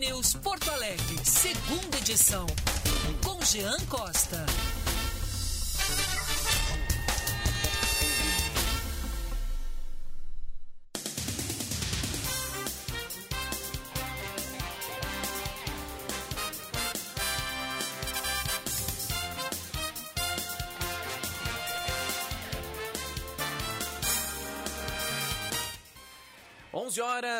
News Porto Alegre, segunda edição. Com Jean Costa.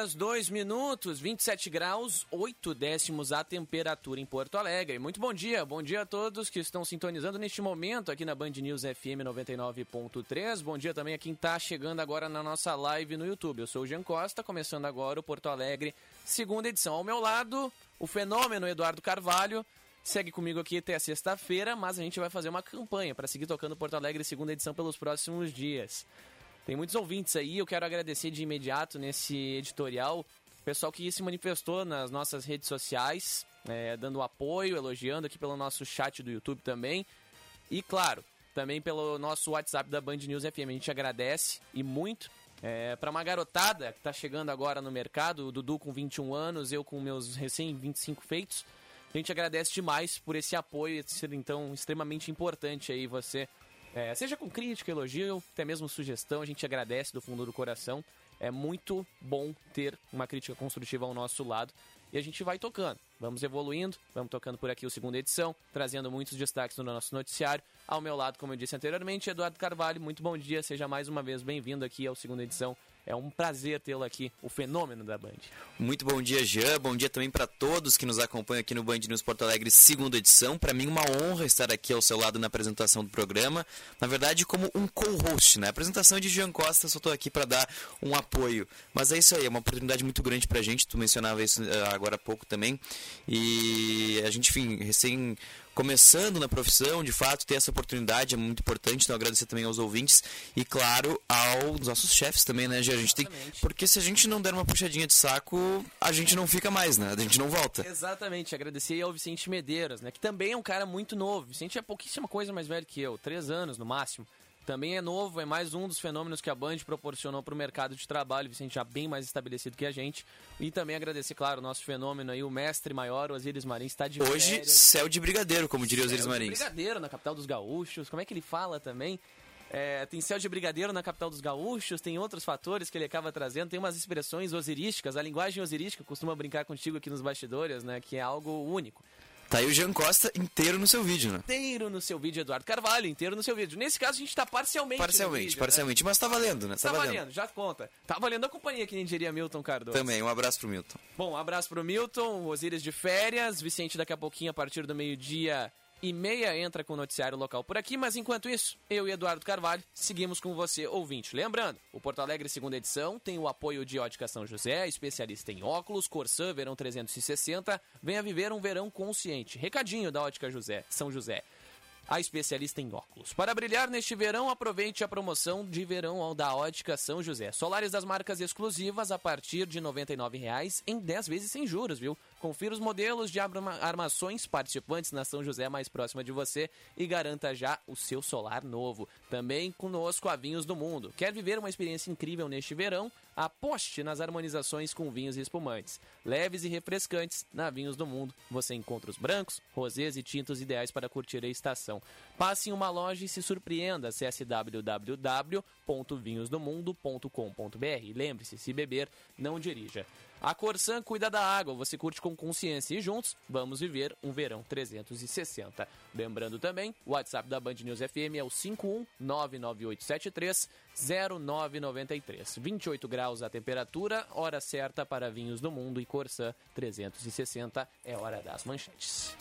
Horas, 2 minutos, 27 graus, 8 décimos a temperatura em Porto Alegre. Muito bom dia, bom dia a todos que estão sintonizando neste momento aqui na Band News FM 99.3. Bom dia também a quem está chegando agora na nossa live no YouTube. Eu sou o Jean Costa, começando agora o Porto Alegre, segunda edição. Ao meu lado, o fenômeno Eduardo Carvalho. Segue comigo aqui até sexta-feira, mas a gente vai fazer uma campanha para seguir tocando Porto Alegre, segunda edição, pelos próximos dias. Tem muitos ouvintes aí, eu quero agradecer de imediato nesse editorial o pessoal que se manifestou nas nossas redes sociais, é, dando apoio, elogiando aqui pelo nosso chat do YouTube também. E claro, também pelo nosso WhatsApp da Band News FM. A gente agradece e muito. É, para uma garotada que está chegando agora no mercado, o Dudu com 21 anos, eu com meus recém 25 feitos, a gente agradece demais por esse apoio, ser então extremamente importante aí você é, seja com crítica, elogio, até mesmo sugestão, a gente agradece do fundo do coração. É muito bom ter uma crítica construtiva ao nosso lado e a gente vai tocando. Vamos evoluindo, vamos tocando por aqui o segunda edição, trazendo muitos destaques no nosso noticiário. Ao meu lado, como eu disse anteriormente, Eduardo Carvalho, muito bom dia, seja mais uma vez bem-vindo aqui ao segunda edição é um prazer tê-lo aqui, o fenômeno da Band. Muito bom dia, Jean. Bom dia também para todos que nos acompanham aqui no Band News Porto Alegre, segunda edição. Para mim, uma honra estar aqui ao seu lado na apresentação do programa. Na verdade, como um co-host, né? A apresentação é de Jean Costa, só estou aqui para dar um apoio. Mas é isso aí, é uma oportunidade muito grande para a gente. Tu mencionava isso eh, agora há pouco também. E a gente, enfim, recém começando na profissão, de fato, ter essa oportunidade é muito importante. Então, agradecer também aos ouvintes e, claro, aos nossos chefes também, né, Gê? A gente tem. Porque se a gente não der uma puxadinha de saco, a gente não fica mais, né? A gente não volta. Exatamente. Agradecer ao Vicente Medeiros, né? Que também é um cara muito novo. Vicente é pouquíssima coisa mais velho que eu, três anos no máximo. Também é novo, é mais um dos fenômenos que a Band proporcionou para o mercado de trabalho, Vicente já bem mais estabelecido que a gente. E também agradecer, claro, o nosso fenômeno aí, o mestre maior, o Osiris Marins, está de Hoje, férias. céu de brigadeiro, como diria Osiris Marins. Céu de brigadeiro na capital dos gaúchos, como é que ele fala também? É, tem céu de brigadeiro na capital dos gaúchos, tem outros fatores que ele acaba trazendo, tem umas expressões osirísticas, a linguagem osirística costuma brincar contigo aqui nos bastidores, né, que é algo único. Tá aí o Jean Costa inteiro no seu vídeo, né? Inteiro no seu vídeo, Eduardo Carvalho, inteiro no seu vídeo. Nesse caso, a gente tá parcialmente. Parcialmente, vídeo, parcialmente. Né? Mas tá valendo, né? Tá, tá valendo. valendo. já conta. Tá valendo a companhia, que nem diria Milton Cardoso. Também, um abraço pro Milton. Bom, um abraço pro Milton, Osíris de férias, Vicente daqui a pouquinho, a partir do meio-dia e meia entra com o noticiário local por aqui, mas enquanto isso, eu e Eduardo Carvalho seguimos com você, ouvinte. Lembrando, o Porto Alegre segunda edição tem o apoio de Ótica São José, especialista em óculos, Corsã Verão 360. Venha viver um verão consciente. Recadinho da Ótica José, São José a especialista em óculos. Para brilhar neste verão, aproveite a promoção de verão da Ótica São José. Solares das marcas exclusivas a partir de R$ 99,00 em 10 vezes sem juros, viu? Confira os modelos de armações participantes na São José mais próxima de você e garanta já o seu solar novo. Também conosco a Vinhos do Mundo. Quer viver uma experiência incrível neste verão? Aposte nas harmonizações com vinhos e espumantes. Leves e refrescantes, na Vinhos do Mundo você encontra os brancos, rosés e tintos ideais para curtir a estação. Passe em uma loja e se surpreenda. Acesse www.vinhosdomundo.com.br. Lembre-se, se beber, não dirija. A Corsan cuida da água, você curte com consciência e juntos vamos viver um verão 360. Lembrando também, o WhatsApp da Band News FM é o 51998730993. 28 graus a temperatura, hora certa para vinhos do mundo e Corsan 360 é hora das manchetes.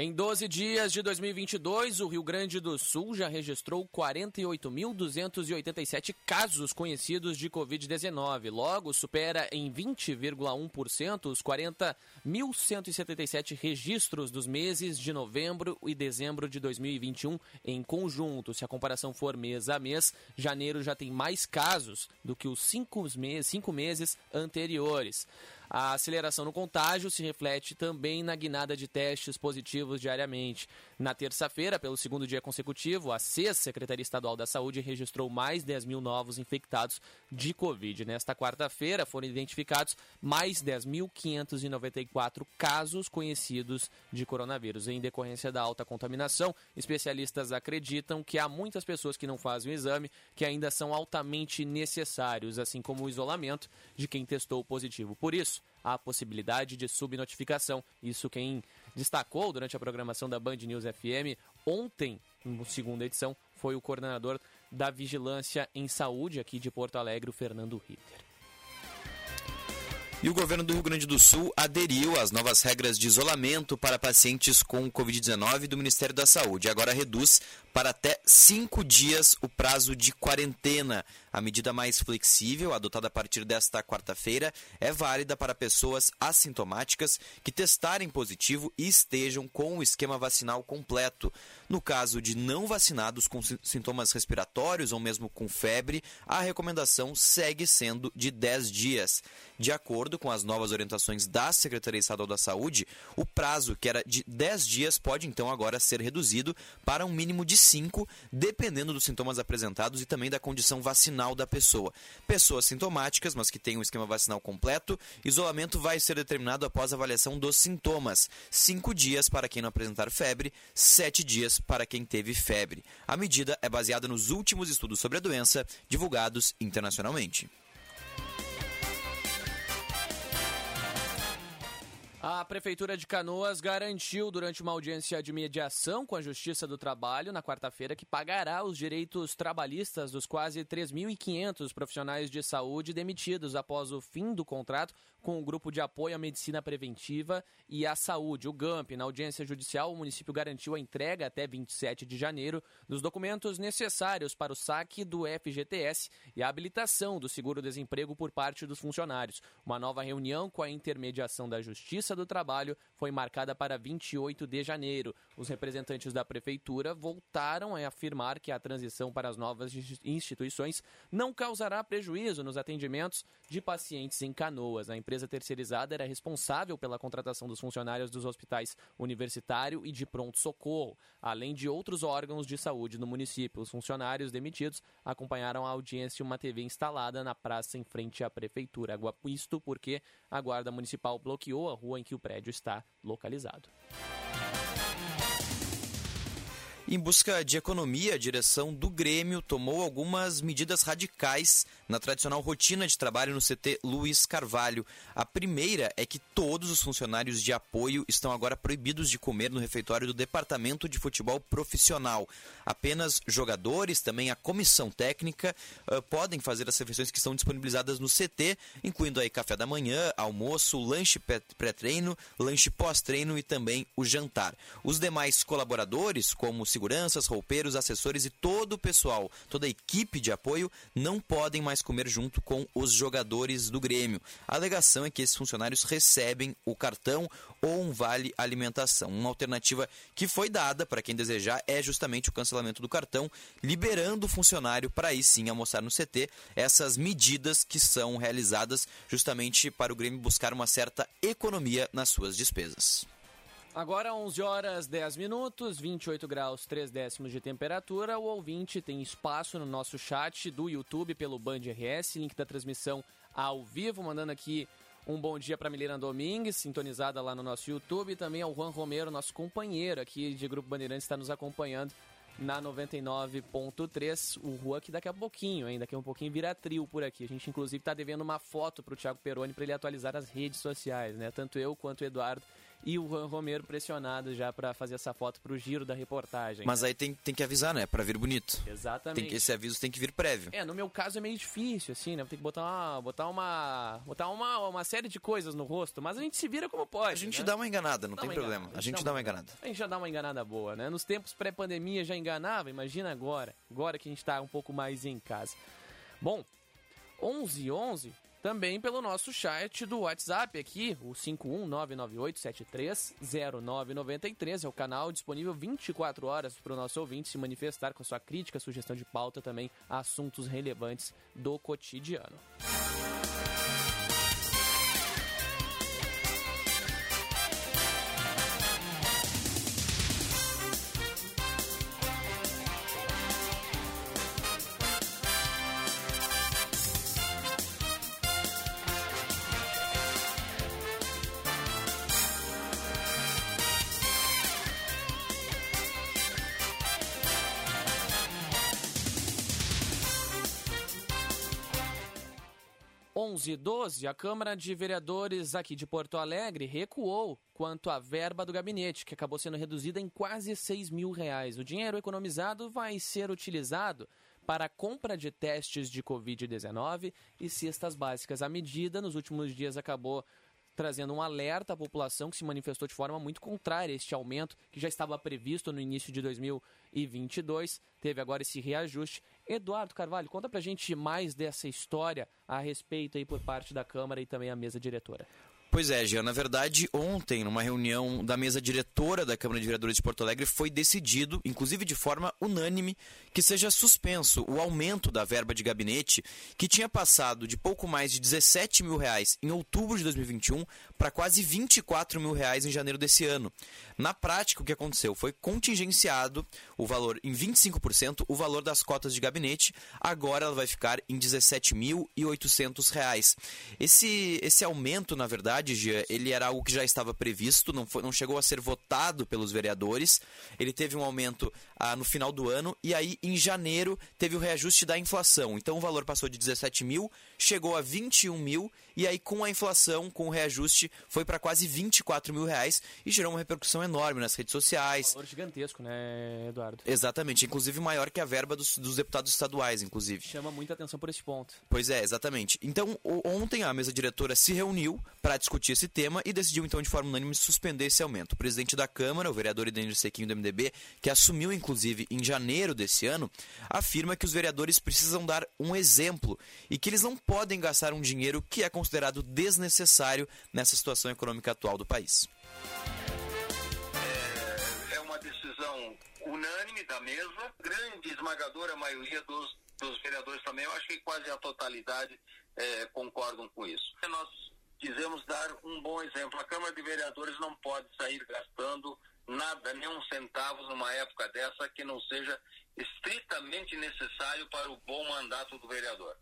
Em 12 dias de 2022, o Rio Grande do Sul já registrou 48.287 casos conhecidos de Covid-19. Logo, supera em 20,1% os 40.177 registros dos meses de novembro e dezembro de 2021 em conjunto. Se a comparação for mês a mês, janeiro já tem mais casos do que os cinco cinco meses anteriores. A aceleração no contágio se reflete também na guinada de testes positivos diariamente. Na terça-feira, pelo segundo dia consecutivo, a CES, Secretaria Estadual da Saúde, registrou mais 10 mil novos infectados de Covid. Nesta quarta-feira, foram identificados mais 10.594 casos conhecidos de coronavírus. Em decorrência da alta contaminação, especialistas acreditam que há muitas pessoas que não fazem o exame que ainda são altamente necessários, assim como o isolamento de quem testou positivo. Por isso, há a possibilidade de subnotificação. Isso quem destacou durante a programação da Band News FM ontem, na segunda edição, foi o coordenador da Vigilância em Saúde aqui de Porto Alegre, o Fernando Ritter. E o governo do Rio Grande do Sul aderiu às novas regras de isolamento para pacientes com Covid-19 do Ministério da Saúde. Agora reduz para até cinco dias o prazo de quarentena. A medida mais flexível, adotada a partir desta quarta-feira, é válida para pessoas assintomáticas que testarem positivo e estejam com o esquema vacinal completo. No caso de não vacinados com sintomas respiratórios ou mesmo com febre, a recomendação segue sendo de 10 dias. De acordo com as novas orientações da Secretaria Estadual da Saúde, o prazo, que era de 10 dias, pode então agora ser reduzido para um mínimo de 5, dependendo dos sintomas apresentados e também da condição vacinal da pessoa. Pessoas sintomáticas, mas que têm um esquema vacinal completo, isolamento vai ser determinado após avaliação dos sintomas. 5 dias para quem não apresentar febre, 7 dias para quem teve febre. A medida é baseada nos últimos estudos sobre a doença divulgados internacionalmente. A Prefeitura de Canoas garantiu durante uma audiência de mediação com a Justiça do Trabalho na quarta-feira que pagará os direitos trabalhistas dos quase 3.500 profissionais de saúde demitidos após o fim do contrato com o Grupo de Apoio à Medicina Preventiva e à Saúde, o GAMP. Na audiência judicial, o município garantiu a entrega até 27 de janeiro dos documentos necessários para o saque do FGTS e a habilitação do seguro-desemprego por parte dos funcionários. Uma nova reunião com a intermediação da Justiça do Trabalho foi marcada para 28 de janeiro. Os representantes da Prefeitura voltaram a afirmar que a transição para as novas instituições não causará prejuízo nos atendimentos de pacientes em canoas. A empresa terceirizada era responsável pela contratação dos funcionários dos hospitais universitário e de pronto-socorro, além de outros órgãos de saúde no município. Os funcionários demitidos acompanharam a audiência em uma TV instalada na praça em frente à prefeitura. Isto porque a Guarda Municipal bloqueou a rua em que o prédio está localizado. Em busca de economia, a direção do Grêmio tomou algumas medidas radicais na tradicional rotina de trabalho no CT Luiz Carvalho. A primeira é que todos os funcionários de apoio estão agora proibidos de comer no refeitório do Departamento de Futebol Profissional. Apenas jogadores, também a comissão técnica, uh, podem fazer as refeições que estão disponibilizadas no CT, incluindo aí café da manhã, almoço, lanche pré-treino, lanche pós-treino e também o jantar. Os demais colaboradores, como seguranças, roupeiros, assessores e todo o pessoal, toda a equipe de apoio não podem mais comer junto com os jogadores do Grêmio. A alegação é que esses funcionários recebem o cartão ou um vale alimentação. Uma alternativa que foi dada para quem desejar é justamente o cancelamento do cartão, liberando o funcionário para aí sim almoçar no CT. Essas medidas que são realizadas justamente para o Grêmio buscar uma certa economia nas suas despesas. Agora 11 horas 10 minutos, 28 graus 3 décimos de temperatura. O ouvinte tem espaço no nosso chat do YouTube pelo Band RS, link da transmissão ao vivo, mandando aqui um bom dia para Milena Domingues, sintonizada lá no nosso YouTube, e também ao Juan Romero, nosso companheiro aqui de Grupo Bandeirantes, está nos acompanhando na 99.3. O Juan que daqui a pouquinho, ainda daqui a um pouquinho vira trio por aqui. A gente inclusive está devendo uma foto para o Thiago Peroni para ele atualizar as redes sociais, né? Tanto eu quanto o Eduardo e o Juan Romero pressionado já para fazer essa foto para o giro da reportagem. Mas aí tem, tem que avisar, né? Para vir bonito. Exatamente. Que, esse aviso tem que vir prévio. É, no meu caso é meio difícil, assim, né? Tem que botar uma, botar uma, botar uma, uma série de coisas no rosto, mas a gente se vira como pode. A gente né? dá uma enganada, não dá tem problema. Enganada. A gente, a gente dá uma enganada. A gente já dá uma enganada boa, né? Nos tempos pré-pandemia já enganava, imagina agora. Agora que a gente tá um pouco mais em casa. Bom, 11 11 também pelo nosso chat do WhatsApp aqui, o 51998730993, é o canal disponível 24 horas para o nosso ouvinte se manifestar com sua crítica, sugestão de pauta também assuntos relevantes do cotidiano. 11 e 12, a Câmara de Vereadores aqui de Porto Alegre recuou quanto à verba do gabinete, que acabou sendo reduzida em quase 6 mil reais. O dinheiro economizado vai ser utilizado para a compra de testes de Covid-19 e cestas básicas. A medida, nos últimos dias, acabou trazendo um alerta à população que se manifestou de forma muito contrária a este aumento que já estava previsto no início de 2022. Teve agora esse reajuste. Eduardo Carvalho, conta pra gente mais dessa história a respeito aí por parte da Câmara e também a mesa diretora. Pois é, Jean. Na verdade, ontem, numa reunião da mesa diretora da Câmara de Vereadores de Porto Alegre, foi decidido, inclusive de forma unânime, que seja suspenso o aumento da verba de gabinete, que tinha passado de pouco mais de 17 mil reais em outubro de 2021 para quase 24 mil reais em janeiro desse ano. Na prática, o que aconteceu foi contingenciado o valor em 25%, o valor das cotas de gabinete, agora ela vai ficar em 17.800 reais. Esse, esse aumento, na verdade, verdade, ele era algo que já estava previsto, não, foi, não chegou a ser votado pelos vereadores. Ele teve um aumento ah, no final do ano e aí em janeiro teve o reajuste da inflação. Então o valor passou de 17 mil, chegou a 21 mil e aí com a inflação, com o reajuste, foi para quase 24 mil reais e gerou uma repercussão enorme nas redes sociais. Um valor gigantesco, né, Eduardo? Exatamente, inclusive maior que a verba dos, dos deputados estaduais, inclusive. Chama muita atenção por esse ponto. Pois é, exatamente. Então, ontem a mesa diretora se reuniu para discutir esse tema e decidiu então de forma unânime suspender esse aumento. O presidente da Câmara, o vereador Idenir Sequinho do MDB, que assumiu inclusive em janeiro desse ano, afirma que os vereadores precisam dar um exemplo e que eles não podem gastar um dinheiro que é considerado desnecessário nessa situação econômica atual do país. É, é uma decisão unânime da mesa, grande esmagadora maioria dos, dos vereadores também, eu acho que quase a totalidade é, concordam com isso. Nós quisemos dar um bom exemplo. A Câmara de Vereadores não pode sair gastando nada, nem um centavo numa época dessa que não seja estritamente necessário para o bom mandato do vereador.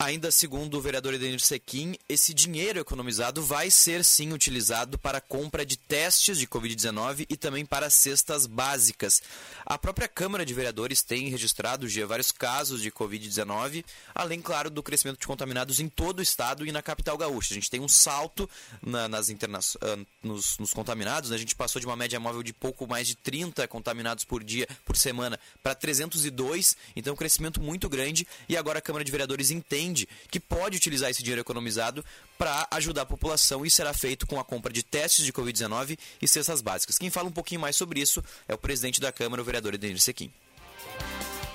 Ainda segundo o vereador Edenir Sequim, esse dinheiro economizado vai ser sim utilizado para compra de testes de Covid-19 e também para cestas básicas. A própria Câmara de Vereadores tem registrado já vários casos de Covid-19, além, claro, do crescimento de contaminados em todo o estado e na capital gaúcha. A gente tem um salto na, nas interna... Ah, nos, nos contaminados, né? a gente passou de uma média móvel de pouco mais de 30 contaminados por dia, por semana, para 302, então um crescimento muito grande e agora a Câmara de Vereadores entende entende que pode utilizar esse dinheiro economizado para ajudar a população e será feito com a compra de testes de Covid-19 e cestas básicas. Quem fala um pouquinho mais sobre isso é o presidente da Câmara, o vereador Edenir Sequim.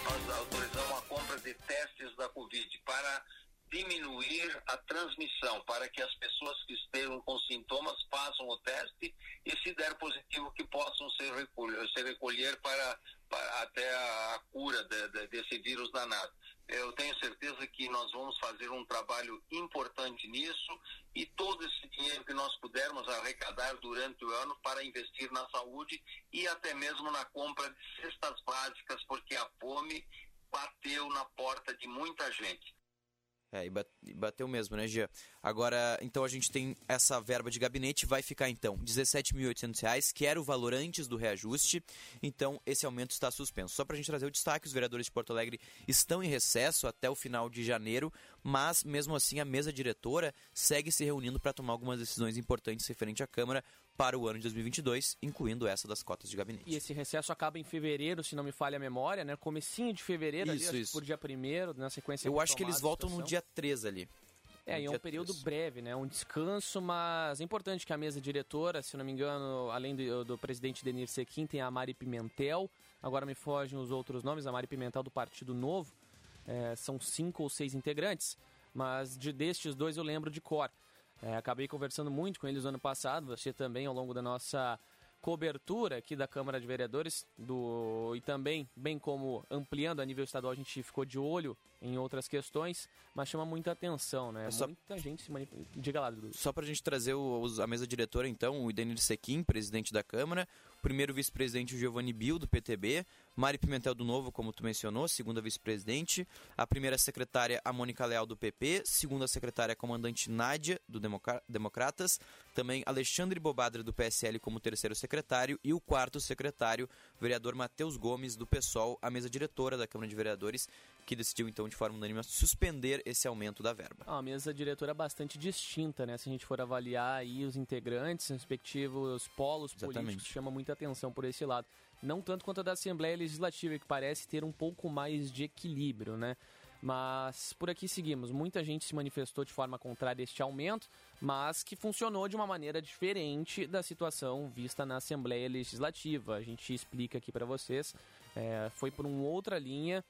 Nós autorizamos a compra de testes da Covid para diminuir a transmissão, para que as pessoas que estejam com sintomas façam o teste e, se der positivo, que possam ser recolher, se recolher para, para até a cura de, de, desse vírus danado. Eu tenho certeza que nós vamos fazer um trabalho importante nisso e todo esse dinheiro que nós pudermos arrecadar durante o ano para investir na saúde e até mesmo na compra de cestas básicas, porque a fome bateu na porta de muita gente. É, e bateu mesmo, né, Gia? Agora, então a gente tem essa verba de gabinete, vai ficar então R$ 17.800, que era o valor antes do reajuste, então esse aumento está suspenso. Só para a gente trazer o destaque, os vereadores de Porto Alegre estão em recesso até o final de janeiro, mas mesmo assim a mesa diretora segue se reunindo para tomar algumas decisões importantes referente à Câmara para o ano de 2022, incluindo essa das cotas de gabinete. E esse recesso acaba em fevereiro, se não me falha a memória, né? Comecinho de fevereiro, isso, ali, isso. por dia primeiro, na sequência. Eu acho que eles voltam no dia 3 ali. É, e é um período 3. breve, né? Um descanso, mas é importante que a mesa diretora, se não me engano, além do, do presidente Denir Sequim, tem a Mari Pimentel. Agora me fogem os outros nomes, a Mari Pimentel do Partido Novo. É, são cinco ou seis integrantes, mas de destes dois eu lembro de cor. É, acabei conversando muito com eles no ano passado, você também ao longo da nossa cobertura aqui da Câmara de Vereadores do e também, bem como ampliando a nível estadual, a gente ficou de olho em outras questões, mas chama muita atenção, né? É só... Muita gente se manifesta. Diga lá, Dudu. Só para a gente trazer o, a mesa diretora, então, o Idenir Sequim, presidente da Câmara, primeiro vice-presidente o Giovanni Bill, do PTB, Mari Pimentel do Novo, como tu mencionou, segunda vice-presidente, a primeira secretária a Mônica Leal do PP, segunda secretária a comandante Nádia do Democratas, também Alexandre Bobadra do PSL como terceiro secretário e o quarto secretário, o vereador Matheus Gomes do PSOL, a mesa diretora da Câmara de Vereadores, que decidiu então de forma unânime suspender esse aumento da verba. Ah, a mesa diretora bastante distinta, né? Se a gente for avaliar aí os integrantes, respectivos polos Exatamente. políticos, chama muita atenção por esse lado não tanto quanto a da Assembleia Legislativa, que parece ter um pouco mais de equilíbrio, né? Mas por aqui seguimos. Muita gente se manifestou de forma contrária a este aumento, mas que funcionou de uma maneira diferente da situação vista na Assembleia Legislativa. A gente explica aqui para vocês. É, foi por uma outra linha.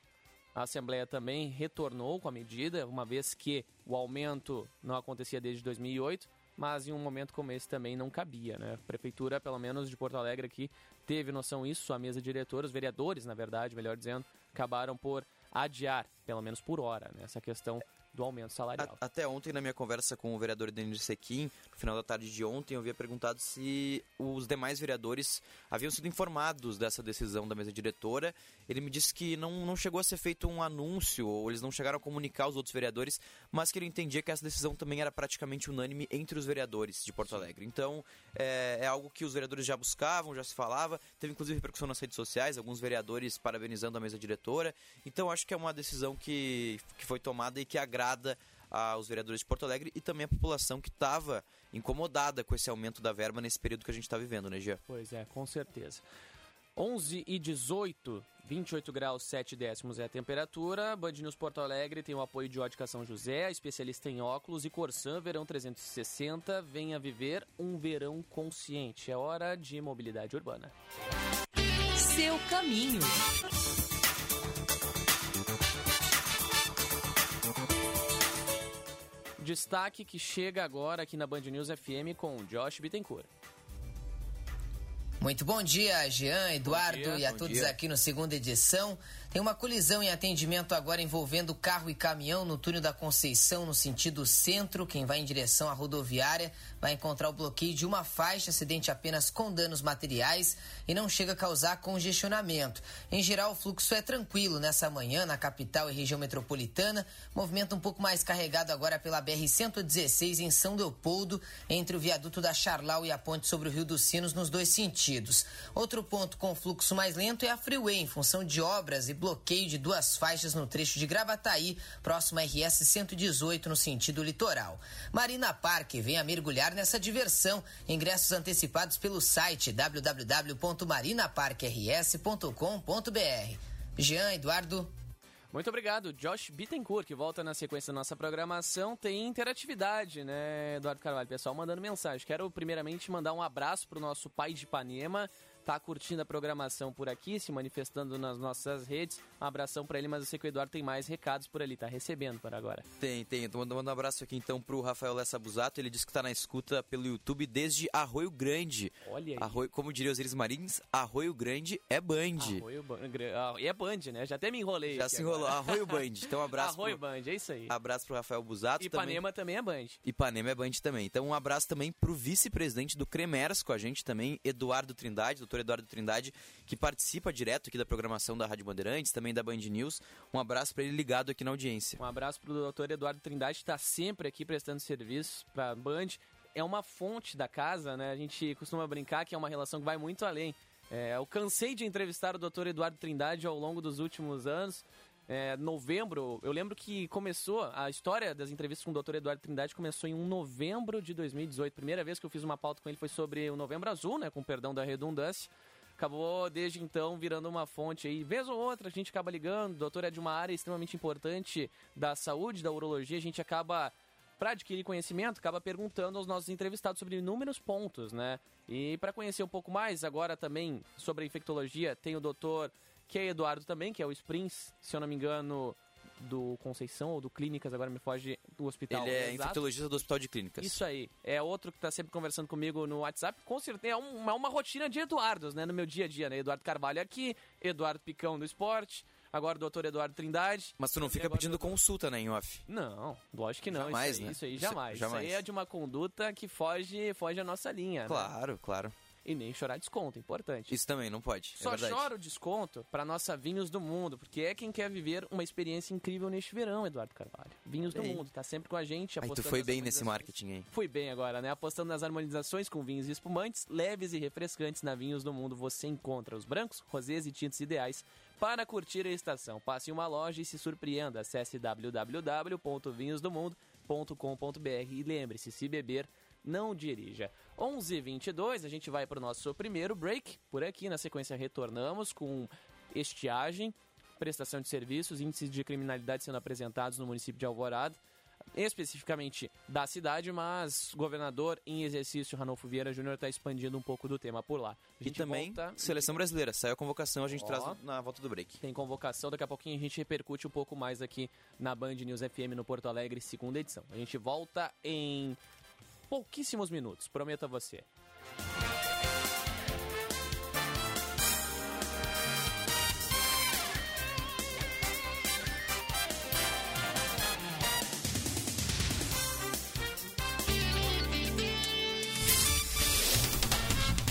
A Assembleia também retornou com a medida, uma vez que o aumento não acontecia desde 2008 mas em um momento como esse também não cabia, né? A prefeitura, pelo menos de Porto Alegre aqui, teve noção disso, a mesa diretora, os vereadores, na verdade, melhor dizendo, acabaram por adiar, pelo menos por hora, né? essa questão do aumento salarial. Até ontem, na minha conversa com o vereador Denis Sequim, no final da tarde de ontem, eu havia perguntado se os demais vereadores haviam sido informados dessa decisão da mesa diretora. Ele me disse que não, não chegou a ser feito um anúncio, ou eles não chegaram a comunicar aos outros vereadores, mas que ele entendia que essa decisão também era praticamente unânime entre os vereadores de Porto Alegre. Então, é, é algo que os vereadores já buscavam, já se falava, teve inclusive repercussão nas redes sociais, alguns vereadores parabenizando a mesa diretora. Então, acho que é uma decisão que, que foi tomada e que agrada agrada aos vereadores de Porto Alegre e também a população que estava incomodada com esse aumento da verba nesse período que a gente está vivendo, né, Gia? Pois é, com certeza. 11 e 18, 28 graus 7 décimos é a temperatura. Band News Porto Alegre tem o apoio de Ótica São José, especialista em óculos e Corsan Verão 360. Venha viver um verão consciente. É hora de mobilidade urbana. Seu caminho. Destaque que chega agora aqui na Band News FM com Josh Bittencourt. Muito bom dia, Jean, Eduardo dia, e a todos dia. aqui no segunda edição. Tem uma colisão em atendimento agora envolvendo carro e caminhão no túnel da Conceição, no sentido centro. Quem vai em direção à rodoviária vai encontrar o bloqueio de uma faixa, acidente apenas com danos materiais e não chega a causar congestionamento. Em geral, o fluxo é tranquilo nessa manhã na capital e região metropolitana. Movimento um pouco mais carregado agora pela BR-116 em São Leopoldo, entre o viaduto da Charlau e a ponte sobre o Rio dos Sinos, nos dois sentidos. Outro ponto com fluxo mais lento é a Freeway, em função de obras e bloqueio de duas faixas no trecho de Gravataí, próximo à RS 118, no sentido litoral. Marina Parque vem a mergulhar nessa diversão. Ingressos antecipados pelo site www.marinaparquers.com.br. Jean Eduardo. Muito obrigado, Josh Bittencourt, que volta na sequência da nossa programação. Tem interatividade, né, Eduardo Carvalho? Pessoal mandando mensagem. Quero primeiramente mandar um abraço para o nosso pai de Ipanema, tá curtindo a programação por aqui, se manifestando nas nossas redes. Um abração para ele, mas eu sei que o Eduardo tem mais recados por ali, tá recebendo por agora. Tem, tem. Tô mandando um abraço aqui então pro Rafael Lessa Busato. Ele disse que tá na escuta pelo YouTube desde Arroio Grande. Olha aí. Arroio, como diriam os Iris Marins, Arroio Grande é Band. Arroio ah, E é Band, né? Já até me enrolei. Já se enrolou. Agora. Arroio Band. Então um abraço. Arroio pro... Band, é isso aí. Abraço pro Rafael Busato. Ipanema também. também é Band. Ipanema é Band também. Então um abraço também pro vice-presidente do Cremers com a gente também, Eduardo Trindade, doutor Eduardo Trindade que participa direto aqui da programação da Rádio Bandeirantes, também da Band News. Um abraço para ele ligado aqui na audiência. Um abraço para o doutor Eduardo Trindade, que está sempre aqui prestando serviço para a Band. É uma fonte da casa, né? A gente costuma brincar que é uma relação que vai muito além. É, eu cansei de entrevistar o doutor Eduardo Trindade ao longo dos últimos anos. É, novembro, eu lembro que começou, a história das entrevistas com o Dr. Eduardo Trindade começou em um novembro de 2018. Primeira vez que eu fiz uma pauta com ele foi sobre o Novembro Azul, né, com perdão da redundância acabou desde então virando uma fonte aí. Vez ou outra a gente acaba ligando, o doutor é de uma área extremamente importante da saúde, da urologia, a gente acaba para adquirir conhecimento, acaba perguntando aos nossos entrevistados sobre inúmeros pontos, né? E para conhecer um pouco mais, agora também sobre a infectologia, tem o doutor que é Eduardo também, que é o Springs, se eu não me engano, do Conceição ou do Clínicas, agora me foge do hospital. Ele é Exato. infectologista do Hospital de Clínicas. Isso aí. É outro que está sempre conversando comigo no WhatsApp. Com certeza é uma, é uma rotina de Eduardos, né? No meu dia a dia, né? Eduardo Carvalho aqui, Eduardo Picão do esporte. Agora o doutor Eduardo Trindade. Mas tu não fica pedindo doutor... consulta, né, em off? Não, lógico que não. Jamais, isso aí, né? Isso aí, jamais. jamais. Isso aí é de uma conduta que foge, foge a nossa linha. Claro, né? claro. E nem chorar desconto, importante. Isso também, não pode. Só é chora o desconto para nossa Vinhos do Mundo, porque é quem quer viver uma experiência incrível neste verão, Eduardo Carvalho. Vinhos Bem. do Mundo, tá sempre com a gente. Aí tu foi bem nesse marketing aí. Fui bem agora, né? Apostando nas harmonizações com vinhos e espumantes, leves e refrescantes na Vinhos do Mundo, você encontra os brancos, rosés e tintos ideais para curtir a estação. Passe em uma loja e se surpreenda. Acesse www.vinhosdomundo.com.br e lembre-se, se beber, não dirija. 11:22, a gente vai para o nosso primeiro break. Por aqui, na sequência, retornamos com estiagem, prestação de serviços, índices de criminalidade sendo apresentados no município de Alvorada especificamente da cidade, mas governador em exercício Ranolfo Vieira Júnior está expandindo um pouco do tema por lá. A E gente também, volta- seleção brasileira. Saiu a convocação, a gente Ó. traz na volta do break. tem convocação, daqui a pouquinho a gente repercute um pouco mais aqui na Band News FM no Porto Alegre, segunda edição. A gente volta em pouquíssimos minutos, prometo a você.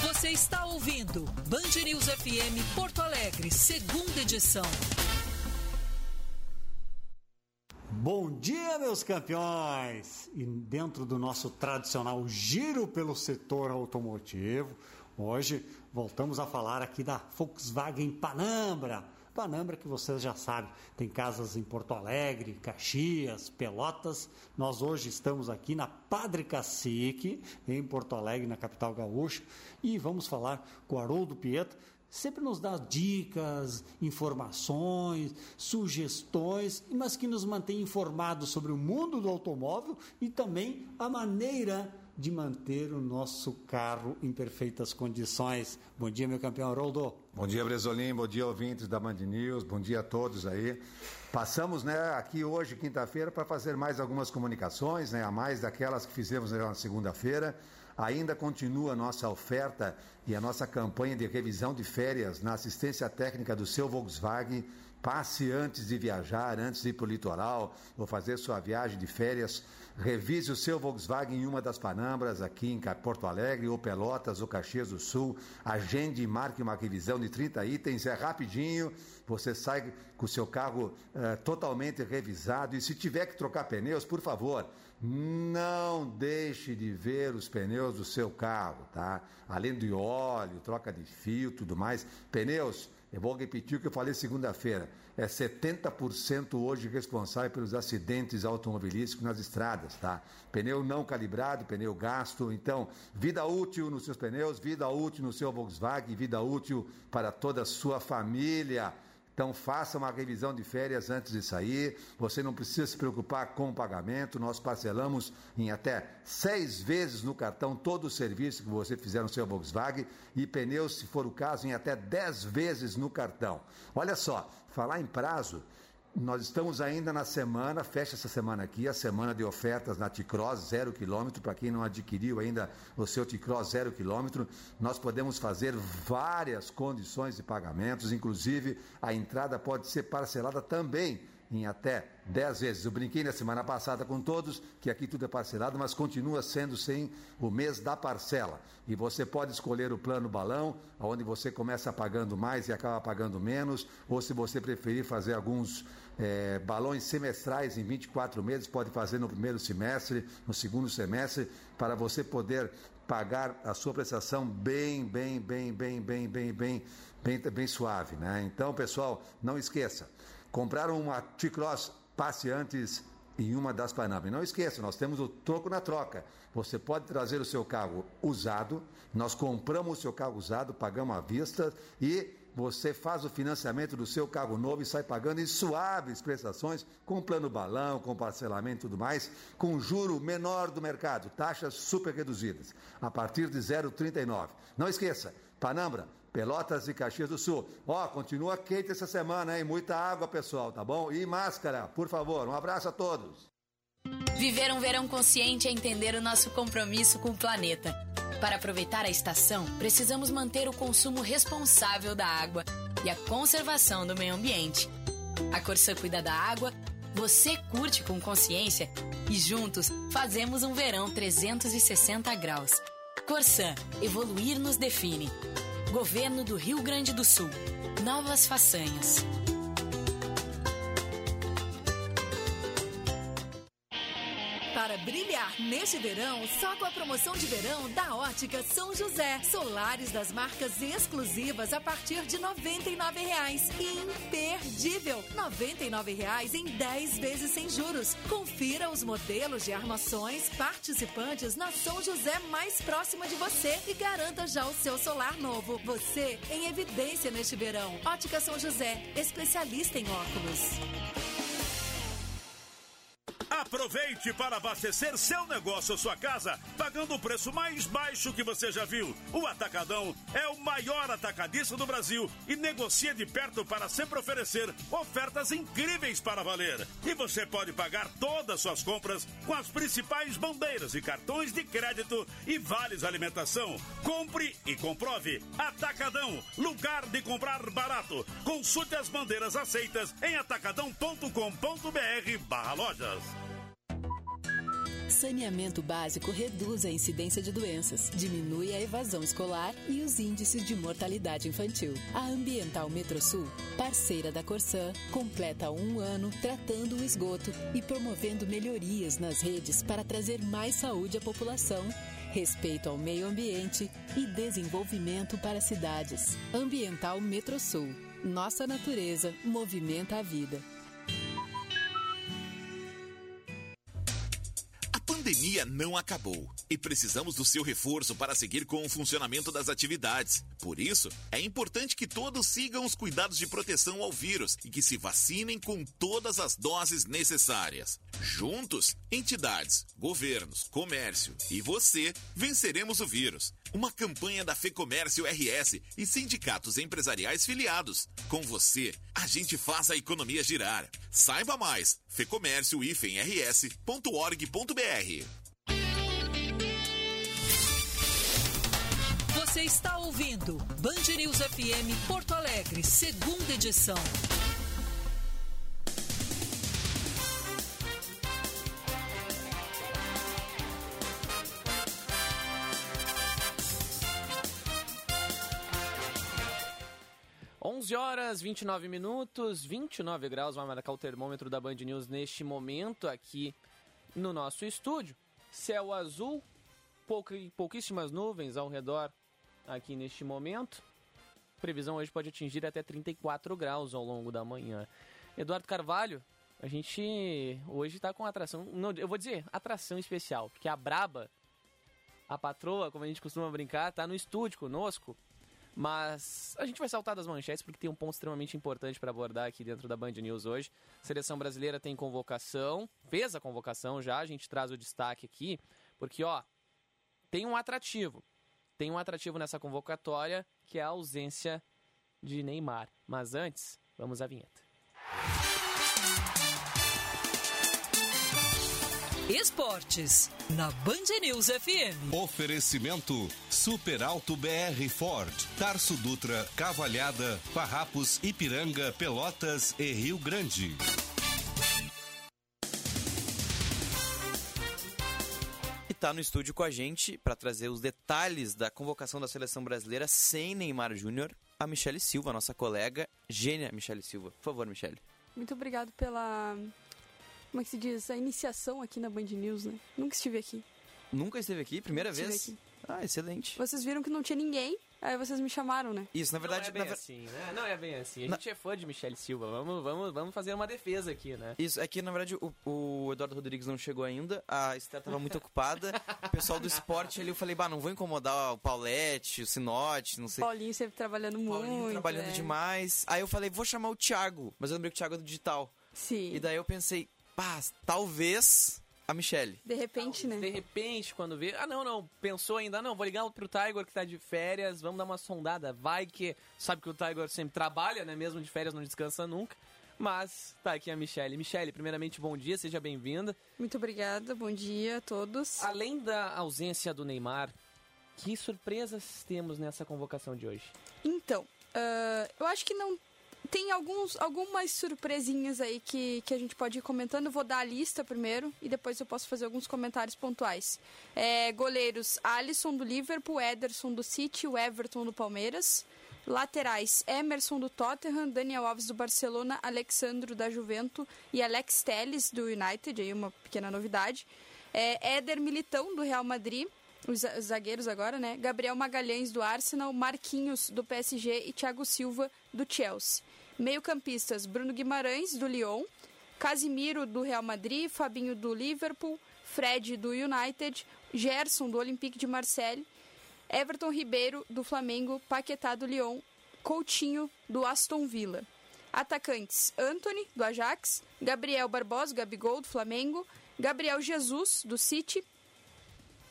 Você está ouvindo Band News FM Porto Alegre, segunda edição. Bom dia, meus campeões! E dentro do nosso tradicional giro pelo setor automotivo, hoje voltamos a falar aqui da Volkswagen Panambra. Panambra, que vocês já sabem, tem casas em Porto Alegre, Caxias, Pelotas. Nós hoje estamos aqui na Padre Cacique, em Porto Alegre, na capital gaúcha, e vamos falar com o Haroldo Pietro, sempre nos dá dicas, informações, sugestões, mas que nos mantém informados sobre o mundo do automóvel e também a maneira de manter o nosso carro em perfeitas condições. Bom dia, meu campeão Haroldo. Bom dia, Bresolim. Bom dia, ouvintes da Band News. Bom dia a todos aí. Passamos né, aqui hoje, quinta-feira, para fazer mais algumas comunicações, né, a mais daquelas que fizemos na segunda-feira. Ainda continua a nossa oferta e a nossa campanha de revisão de férias na assistência técnica do seu Volkswagen. Passe antes de viajar, antes de ir para o litoral ou fazer sua viagem de férias. Revise o seu Volkswagen em uma das Panambras, aqui em Porto Alegre, ou Pelotas, ou Caxias do Sul. Agende e marque uma revisão de 30 itens, é rapidinho. Você sai com o seu carro eh, totalmente revisado. E se tiver que trocar pneus, por favor, não deixe de ver os pneus do seu carro, tá? Além do óleo, troca de fio, tudo mais. Pneus, eu vou repetir o que eu falei segunda-feira. É 70% hoje responsável pelos acidentes automobilísticos nas estradas, tá? Pneu não calibrado, pneu gasto. Então, vida útil nos seus pneus, vida útil no seu Volkswagen, vida útil para toda a sua família. Então faça uma revisão de férias antes de sair. Você não precisa se preocupar com o pagamento. Nós parcelamos em até seis vezes no cartão todo o serviço que você fizer no seu Volkswagen e pneus, se for o caso, em até dez vezes no cartão. Olha só, falar em prazo. Nós estamos ainda na semana, fecha essa semana aqui, a semana de ofertas na T-Cross zero quilômetro. Para quem não adquiriu ainda o seu T-Cross zero quilômetro, nós podemos fazer várias condições de pagamentos, inclusive a entrada pode ser parcelada também em até 10 vezes. Eu brinquei na semana passada com todos que aqui tudo é parcelado, mas continua sendo sem o mês da parcela. E você pode escolher o plano balão, onde você começa pagando mais e acaba pagando menos, ou se você preferir fazer alguns eh, balões semestrais em 24 meses, pode fazer no primeiro semestre, no segundo semestre, para você poder pagar a sua prestação bem, bem, bem, bem, bem, bem, bem, bem, bem suave, né? Então, pessoal, não esqueça, compraram uma T-Cross, passe antes em uma das Panamá. E não esqueça, nós temos o troco na troca. Você pode trazer o seu carro usado, nós compramos o seu carro usado, pagamos à vista e você faz o financiamento do seu carro novo e sai pagando em suaves prestações, com plano balão, com parcelamento e tudo mais, com juro menor do mercado, taxas super reduzidas, a partir de 0,39. Não esqueça, Panambra, Pelotas e Caxias do Sul. Ó, continua quente essa semana, hein? Muita água, pessoal, tá bom? E máscara, por favor. Um abraço a todos. Viver um verão consciente é entender o nosso compromisso com o planeta. Para aproveitar a estação, precisamos manter o consumo responsável da água e a conservação do meio ambiente. A Corsã cuida da água, você curte com consciência e juntos fazemos um verão 360 graus. Corsã, evoluir nos define. Governo do Rio Grande do Sul. Novas façanhas. Brilhar neste verão, só com a promoção de verão da Ótica São José. Solares das marcas exclusivas a partir de R$ 99,00. Imperdível! R$ 99,00 em 10 vezes sem juros. Confira os modelos de armações participantes na São José mais próxima de você e garanta já o seu solar novo. Você em evidência neste verão. Ótica São José, especialista em óculos. Aproveite para abastecer seu negócio ou sua casa, pagando o preço mais baixo que você já viu. O Atacadão é o maior atacadista do Brasil e negocia de perto para sempre oferecer ofertas incríveis para valer. E você pode pagar todas suas compras com as principais bandeiras e cartões de crédito e vales alimentação. Compre e comprove. Atacadão, lugar de comprar barato. Consulte as bandeiras aceitas em atacadão.com.br/barra lojas. Saneamento básico reduz a incidência de doenças, diminui a evasão escolar e os índices de mortalidade infantil. A Ambiental Metrosul, parceira da Corsã, completa um ano tratando o esgoto e promovendo melhorias nas redes para trazer mais saúde à população respeito ao meio ambiente e desenvolvimento para cidades. Ambiental Metrosul. Nossa natureza movimenta a vida. Pandemia não acabou e precisamos do seu reforço para seguir com o funcionamento das atividades. Por isso, é importante que todos sigam os cuidados de proteção ao vírus e que se vacinem com todas as doses necessárias. Juntos, entidades, governos, comércio e você venceremos o vírus. Uma campanha da FEComércio RS e sindicatos empresariais filiados. Com você, a gente faz a economia girar. Saiba mais, fecomércio-rs.org.br. Você está ouvindo Band News FM Porto Alegre, segunda edição. 11 horas 29 minutos, 29 graus, vai marcar o termômetro da Band News neste momento aqui no nosso estúdio. Céu azul, pouquíssimas nuvens ao redor aqui neste momento. Previsão hoje pode atingir até 34 graus ao longo da manhã. Eduardo Carvalho, a gente hoje está com atração, não, eu vou dizer, atração especial, porque a Braba, a patroa, como a gente costuma brincar, está no estúdio conosco mas a gente vai saltar das manchetes porque tem um ponto extremamente importante para abordar aqui dentro da Band News hoje. A seleção brasileira tem convocação, fez a convocação já, a gente traz o destaque aqui, porque ó, tem um atrativo. Tem um atrativo nessa convocatória que é a ausência de Neymar. Mas antes, vamos à vinheta. Esportes, na Band News FM. Oferecimento Super Alto BR Ford, Tarso Dutra, Cavalhada, Farrapos, Ipiranga, Pelotas e Rio Grande. E tá no estúdio com a gente para trazer os detalhes da convocação da seleção brasileira sem Neymar Júnior, a Michele Silva, nossa colega, gênia Michele Silva. Por favor, Michele. Muito obrigado pela como é que se diz, a iniciação aqui na Band News, né? Nunca estive aqui. Nunca esteve aqui? Primeira Nunca vez? Estive aqui. Ah, excelente. Vocês viram que não tinha ninguém, aí vocês me chamaram, né? Isso, na verdade... Não é bem na... assim, né? Não é bem assim. A Na- gente é fã de Michele Silva. Vamos, vamos, vamos fazer uma defesa aqui, né? Isso, é que na verdade o, o Eduardo Rodrigues não chegou ainda, a Esther tava muito ocupada, o pessoal do esporte ali, eu falei, bah, não vou incomodar o Paulette, o Sinote, não sei. Paulinho sempre trabalhando muito. trabalhando né? demais. Aí eu falei, vou chamar o Thiago, mas eu lembrei que o Thiago é do digital. Sim. E daí eu pensei, pá, talvez a Michelle. De repente, né? De repente, quando vê. Ah, não, não. Pensou ainda, ah, não, vou ligar pro Tiger que tá de férias, vamos dar uma sondada. Vai que. Sabe que o Tiger sempre trabalha, né? Mesmo de férias, não descansa nunca. Mas tá aqui a Michelle. Michelle, primeiramente, bom dia, seja bem-vinda. Muito obrigada, bom dia a todos. Além da ausência do Neymar, que surpresas temos nessa convocação de hoje? Então, ah, eu acho que não. Tem alguns, algumas surpresinhas aí que, que a gente pode ir comentando. Vou dar a lista primeiro e depois eu posso fazer alguns comentários pontuais. É, goleiros: Alisson do Liverpool, Ederson do City, o Everton do Palmeiras. Laterais: Emerson do Tottenham, Daniel Alves do Barcelona, Alexandro da Juventus e Alex Telles do United. Aí uma pequena novidade. É, Éder Militão do Real Madrid os zagueiros agora, né? Gabriel Magalhães do Arsenal, Marquinhos do PSG e Thiago Silva do Chelsea. Meio-campistas: Bruno Guimarães do Lyon, Casimiro do Real Madrid, Fabinho do Liverpool, Fred do United, Gerson do Olympique de Marseille, Everton Ribeiro do Flamengo, Paquetá do Lyon, Coutinho do Aston Villa. Atacantes: Anthony do Ajax, Gabriel Barbosa, Gabigol do Flamengo, Gabriel Jesus do City,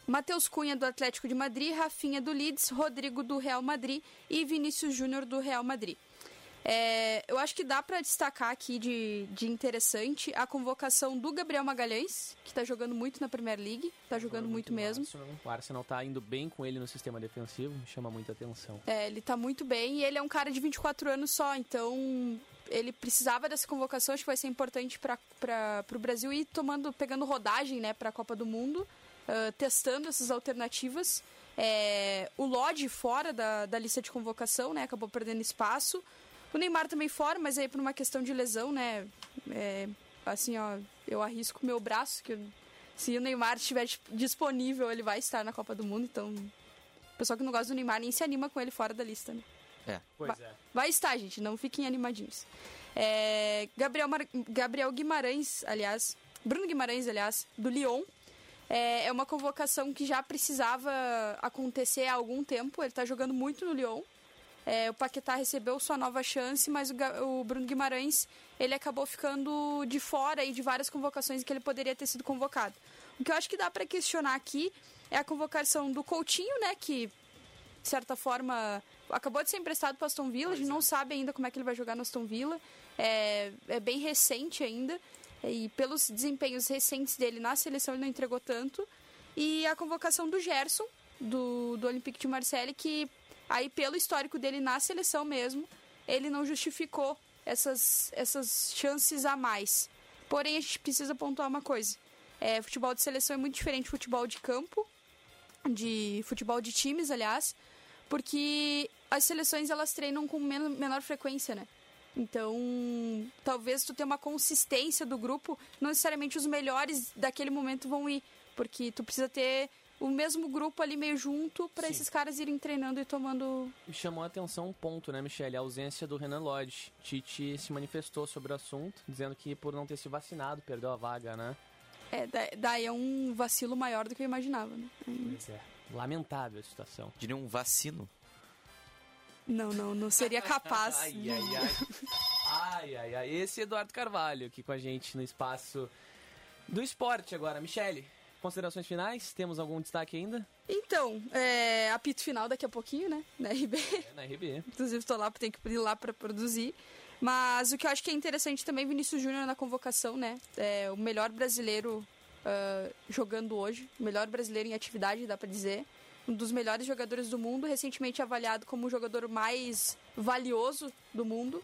Matheus Cunha do Atlético de Madrid, Rafinha do Leeds, Rodrigo do Real Madrid e Vinícius Júnior do Real Madrid. É, eu acho que dá para destacar aqui de, de interessante a convocação do Gabriel Magalhães, que está jogando muito na Premier League, está jogando muito, muito mesmo. Arsenal. O Arsenal está indo bem com ele no sistema defensivo, chama muita atenção. É, ele está muito bem e ele é um cara de 24 anos só, então ele precisava dessa convocação, acho que vai ser importante para o Brasil ir tomando, pegando rodagem né, para a Copa do Mundo uh, testando essas alternativas. É, o Lodge fora da, da lista de convocação, né? Acabou perdendo espaço. O Neymar também fora, mas aí por uma questão de lesão, né? É, assim, ó, eu arrisco meu braço, que se o Neymar estiver disponível, ele vai estar na Copa do Mundo, então o pessoal que não gosta do Neymar nem se anima com ele fora da lista, né? É. Pois vai, é. Vai estar, gente, não fiquem animadinhos. É, Gabriel, Mar... Gabriel Guimarães, aliás, Bruno Guimarães, aliás, do Lyon, é, é uma convocação que já precisava acontecer há algum tempo. Ele está jogando muito no Lyon. É, o Paquetá recebeu sua nova chance, mas o, o, Bruno Guimarães ele acabou ficando de fora aí de várias convocações em que ele poderia ter sido convocado. O que eu acho que dá para questionar aqui é a convocação do Coutinho, né, que de certa forma acabou de ser emprestado para Aston Villa, a gente não é. sabe ainda como é que ele vai jogar no Aston Villa, é, é bem recente ainda. E pelos desempenhos recentes dele na seleção, ele não entregou tanto. E a convocação do Gerson, do, do Olympique de Marseille, que aí pelo histórico dele na seleção mesmo, ele não justificou essas, essas chances a mais. Porém, a gente precisa pontuar uma coisa. É, futebol de seleção é muito diferente de futebol de campo, de futebol de times, aliás, porque as seleções elas treinam com menor frequência, né? Então, talvez tu tenha uma consistência do grupo, não necessariamente os melhores daquele momento vão ir, porque tu precisa ter o mesmo grupo ali meio junto para esses caras irem treinando e tomando. Chamou a atenção um ponto, né, Michele? A ausência do Renan Lodge. Tite se manifestou sobre o assunto, dizendo que por não ter se vacinado perdeu a vaga, né? É, daí é um vacilo maior do que eu imaginava, né? Pois é. Lamentável a situação. Diria um vacino. Não, não, não seria capaz. ai, ai, ai. ai, ai, ai. Esse é Eduardo Carvalho aqui com a gente no espaço do esporte agora. Michele, considerações finais? Temos algum destaque ainda? Então, é, apito final daqui a pouquinho, né? Na RB. É, na RB. Inclusive, estou lá, tenho que ir lá para produzir. Mas o que eu acho que é interessante também, Vinícius Júnior na convocação, né? É o melhor brasileiro uh, jogando hoje, o melhor brasileiro em atividade, dá para dizer um dos melhores jogadores do mundo, recentemente avaliado como o jogador mais valioso do mundo.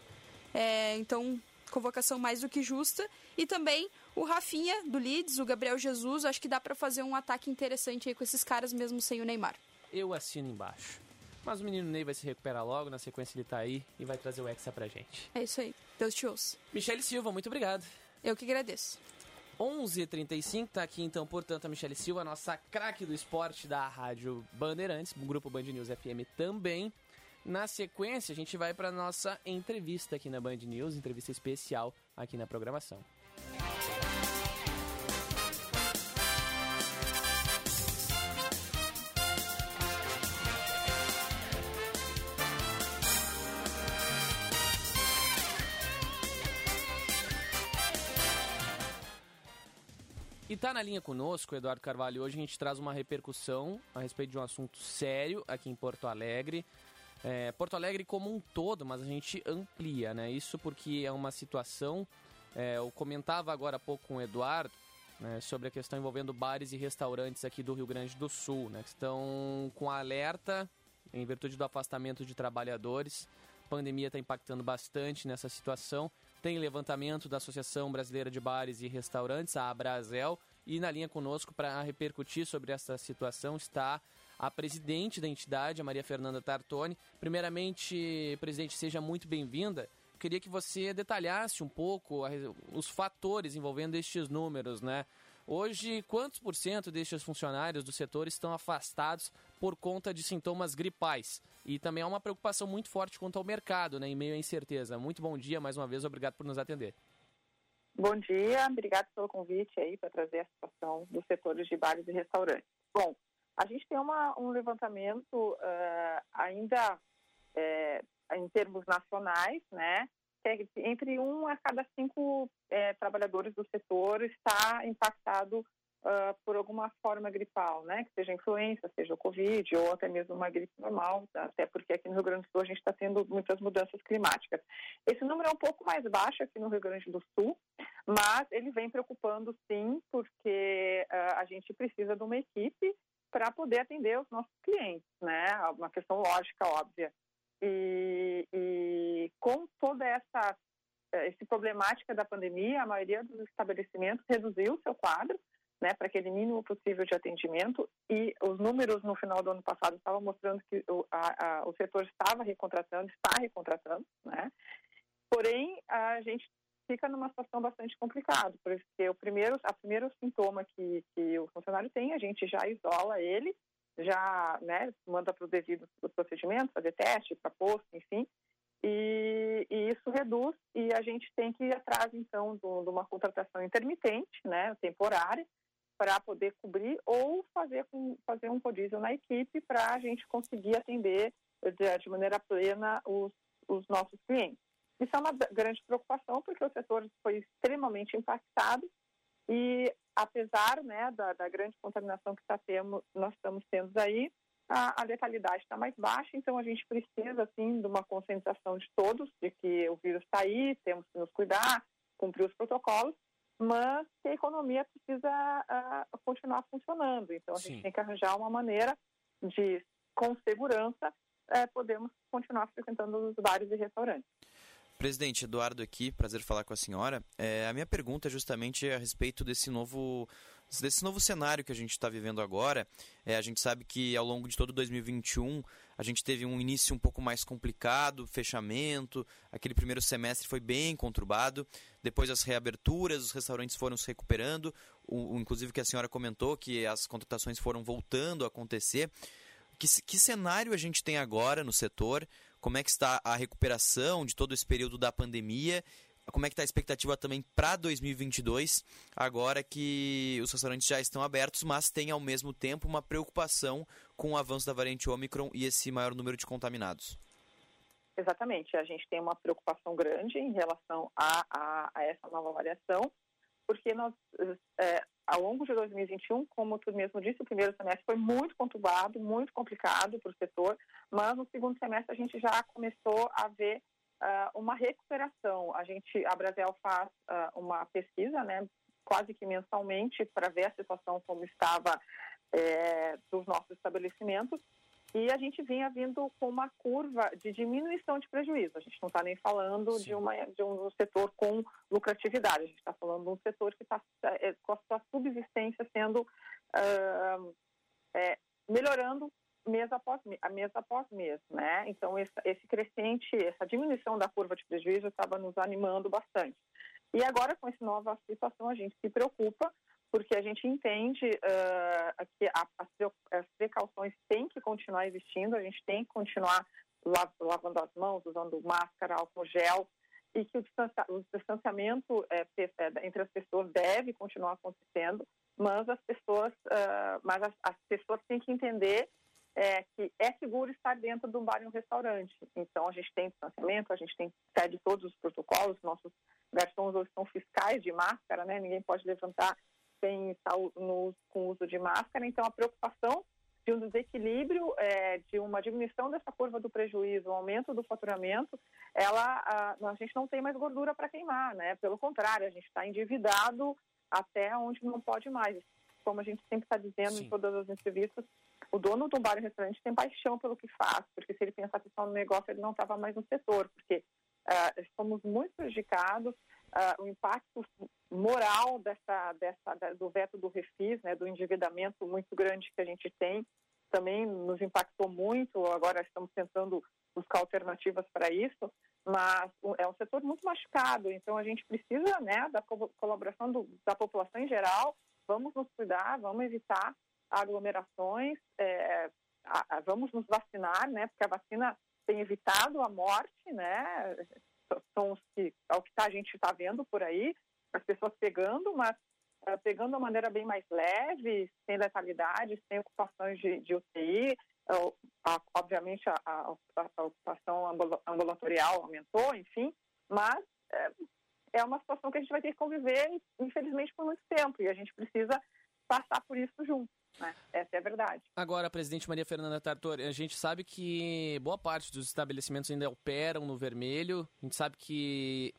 É, então, convocação mais do que justa. E também o Rafinha, do Leeds, o Gabriel Jesus. Acho que dá para fazer um ataque interessante aí com esses caras, mesmo sem o Neymar. Eu assino embaixo. Mas o menino Ney vai se recuperar logo, na sequência ele tá aí e vai trazer o Hexa pra gente. É isso aí. Deus te ouça. Michele Silva, muito obrigado. Eu que agradeço. 11h35, tá aqui então, portanto, a Michelle Silva, nossa craque do esporte da Rádio Bandeirantes, o grupo Band News FM também. Na sequência, a gente vai para nossa entrevista aqui na Band News, entrevista especial aqui na programação. E tá na linha conosco, Eduardo Carvalho. Hoje a gente traz uma repercussão a respeito de um assunto sério aqui em Porto Alegre. É, Porto Alegre como um todo, mas a gente amplia, né? Isso porque é uma situação. É, eu comentava agora há pouco com o Eduardo né, sobre a questão envolvendo bares e restaurantes aqui do Rio Grande do Sul, né? Que estão com alerta em virtude do afastamento de trabalhadores A pandemia está impactando bastante nessa situação. Tem levantamento da Associação Brasileira de Bares e Restaurantes, a Abrazel, e na linha conosco para repercutir sobre essa situação está a presidente da entidade, a Maria Fernanda Tartoni. Primeiramente, presidente, seja muito bem-vinda. Queria que você detalhasse um pouco os fatores envolvendo estes números, né? Hoje, quantos por cento destes funcionários do setor estão afastados por conta de sintomas gripais? E também há uma preocupação muito forte quanto ao mercado, né, em meio à incerteza. Muito bom dia, mais uma vez, obrigado por nos atender. Bom dia, obrigado pelo convite aí para trazer a situação dos setores de bares e restaurantes. Bom, a gente tem uma, um levantamento uh, ainda é, em termos nacionais, né, é entre um a cada cinco é, trabalhadores do setor está impactado uh, por alguma forma gripal, né? Que seja influenza, seja o Covid ou até mesmo uma gripe normal, até porque aqui no Rio Grande do Sul a gente está tendo muitas mudanças climáticas. Esse número é um pouco mais baixo aqui no Rio Grande do Sul, mas ele vem preocupando sim, porque uh, a gente precisa de uma equipe para poder atender os nossos clientes, né? Uma questão lógica, óbvia. E, e com toda essa eh, esse problemática da pandemia, a maioria dos estabelecimentos reduziu seu quadro, né, para aquele mínimo possível de atendimento e os números no final do ano passado estavam mostrando que o, a, a, o setor estava recontratando, está recontratando, né, porém a gente fica numa situação bastante complicada, porque o primeiro, a primeiro sintoma que, que o funcionário tem, a gente já isola ele, já né, manda para o devido procedimento, fazer teste, para posto, enfim, e, e, isso reduz e a gente tem que ir atrás, então, de uma contratação intermitente, né, temporária, para poder cobrir ou fazer, com, fazer um rodízio na equipe para a gente conseguir atender de, de maneira plena os, os nossos clientes. Isso é uma grande preocupação porque o setor foi extremamente impactado e apesar né, da, da grande contaminação que tá tendo, nós estamos tendo aí, a, a letalidade está mais baixa, então a gente precisa assim de uma conscientização de todos de que o vírus está aí, temos que nos cuidar, cumprir os protocolos mas que a economia precisa uh, continuar funcionando. Então, a Sim. gente tem que arranjar uma maneira de, com segurança, uh, podemos continuar frequentando os bares e restaurantes. Presidente Eduardo aqui, prazer falar com a senhora. É, a minha pergunta é justamente a respeito desse novo desse novo cenário que a gente está vivendo agora. É, a gente sabe que ao longo de todo 2021 a gente teve um início um pouco mais complicado, fechamento, aquele primeiro semestre foi bem conturbado, depois as reaberturas, os restaurantes foram se recuperando, o, o inclusive que a senhora comentou que as contratações foram voltando a acontecer. Que, que cenário a gente tem agora no setor? Como é que está a recuperação de todo esse período da pandemia como é que está a expectativa também para 2022, agora que os restaurantes já estão abertos, mas tem ao mesmo tempo uma preocupação com o avanço da variante Omicron e esse maior número de contaminados? Exatamente, a gente tem uma preocupação grande em relação a, a, a essa nova variação, porque nós, é, ao longo de 2021, como tu mesmo disse, o primeiro semestre foi muito conturbado, muito complicado para o setor, mas no segundo semestre a gente já começou a ver uh, uma recuperação. A gente, a Brasel faz uh, uma pesquisa, né, quase que mensalmente, para ver a situação como estava é, dos nossos estabelecimentos. E a gente vinha vindo com uma curva de diminuição de prejuízo. A gente não está nem falando de, uma, de um setor com lucratividade, a gente está falando de um setor que está é, com a sua subsistência sendo uh, é, melhorando mês após mês, após mês, né? Então esse, esse crescente, essa diminuição da curva de prejuízo estava nos animando bastante. E agora com essa nova situação a gente se preocupa porque a gente entende uh, que a, as precauções têm que continuar existindo, a gente tem que continuar lavando as mãos, usando máscara, álcool gel, e que o, distancia, o distanciamento é, entre as pessoas deve continuar acontecendo, mas as pessoas, uh, mas as, as, pessoas têm que entender é, que é seguro estar dentro de um bar e um restaurante. Então, a gente tem distanciamento, a gente tem segue todos os protocolos, nossos garçons hoje são fiscais de máscara, né? Ninguém pode levantar sem no, com uso de máscara. Então, a preocupação de um desequilíbrio, é, de uma diminuição dessa curva do prejuízo, um aumento do faturamento, ela, a, a gente não tem mais gordura para queimar, né? Pelo contrário, a gente está endividado até onde não pode mais. Como a gente sempre está dizendo Sim. em todas as entrevistas, o dono do bar e restaurante tem paixão pelo que faz, porque se ele pensasse só no negócio, ele não estava mais no setor, porque uh, somos muito prejudicados, uh, o impacto moral dessa, dessa, do veto do refis, né, do endividamento muito grande que a gente tem, também nos impactou muito, agora estamos tentando buscar alternativas para isso, mas é um setor muito machucado, então a gente precisa né, da colaboração do, da população em geral, vamos nos cuidar, vamos evitar aglomerações, é, a, vamos nos vacinar, né? Porque a vacina tem evitado a morte, né? São os que, é o que tá, a gente está vendo por aí, as pessoas pegando, mas uh, pegando de maneira bem mais leve, sem letalidade, sem ocupações de, de UTI. Uh, a, obviamente, a, a, a, ocupação ambulatorial aumentou, enfim, mas é, é uma situação que a gente vai ter que conviver, infelizmente, por muito tempo, e a gente precisa passar por isso junto. Né? Essa é a verdade. Agora, presidente Maria Fernanda Tartori, a gente sabe que boa parte dos estabelecimentos ainda operam no vermelho. A gente sabe que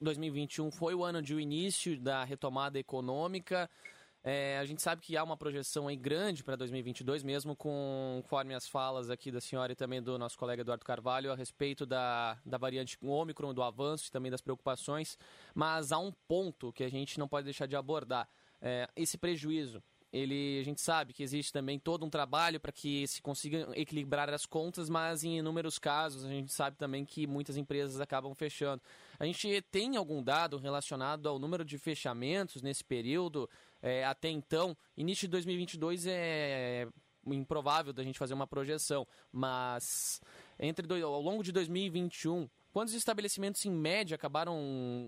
2021 foi o ano de o início da retomada econômica. É, a gente sabe que há uma projeção aí grande para 2022, mesmo conforme as falas aqui da senhora e também do nosso colega Eduardo Carvalho a respeito da, da variante Ômicron, do avanço e também das preocupações. Mas há um ponto que a gente não pode deixar de abordar. É, esse prejuízo ele a gente sabe que existe também todo um trabalho para que se consiga equilibrar as contas, mas em inúmeros casos a gente sabe também que muitas empresas acabam fechando. A gente tem algum dado relacionado ao número de fechamentos nesse período? É, até então, início de 2022 é improvável da gente fazer uma projeção, mas entre ao longo de 2021 Quantos estabelecimentos, em média, acabaram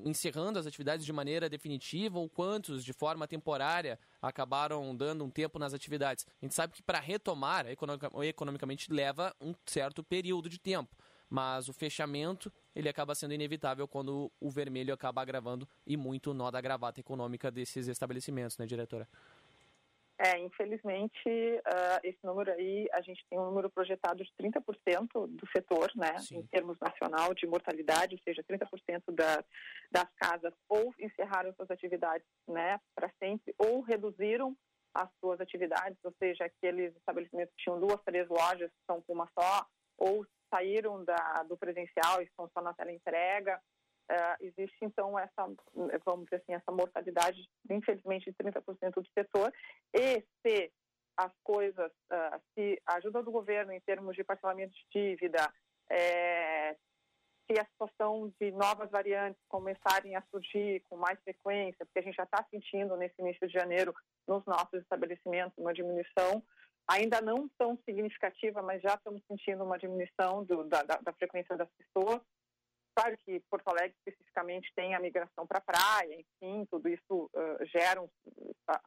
encerrando as atividades de maneira definitiva ou quantos, de forma temporária, acabaram dando um tempo nas atividades? A gente sabe que para retomar, economicamente, leva um certo período de tempo. Mas o fechamento, ele acaba sendo inevitável quando o vermelho acaba agravando e muito o nó da gravata econômica desses estabelecimentos, né, diretora? É, infelizmente, uh, esse número aí, a gente tem um número projetado de 30% do setor, né, Sim. em termos nacional de mortalidade, ou seja, 30% da, das casas ou encerraram suas atividades, né, para sempre, ou reduziram as suas atividades, ou seja, aqueles estabelecimentos que tinham duas, três lojas, estão com uma só, ou saíram da, do presencial e estão só na tela entrega, Uh, existe então essa, vamos dizer assim, essa mortalidade, infelizmente, de 30% do setor. E se as coisas, uh, se a ajuda do governo em termos de parcelamento de dívida, é, se a situação de novas variantes começarem a surgir com mais frequência, porque a gente já está sentindo nesse início de janeiro nos nossos estabelecimentos uma diminuição, ainda não tão significativa, mas já estamos sentindo uma diminuição do, da, da, da frequência das pessoas. Claro que Porto Alegre especificamente tem a migração para a praia, enfim, tudo isso uh, gera um,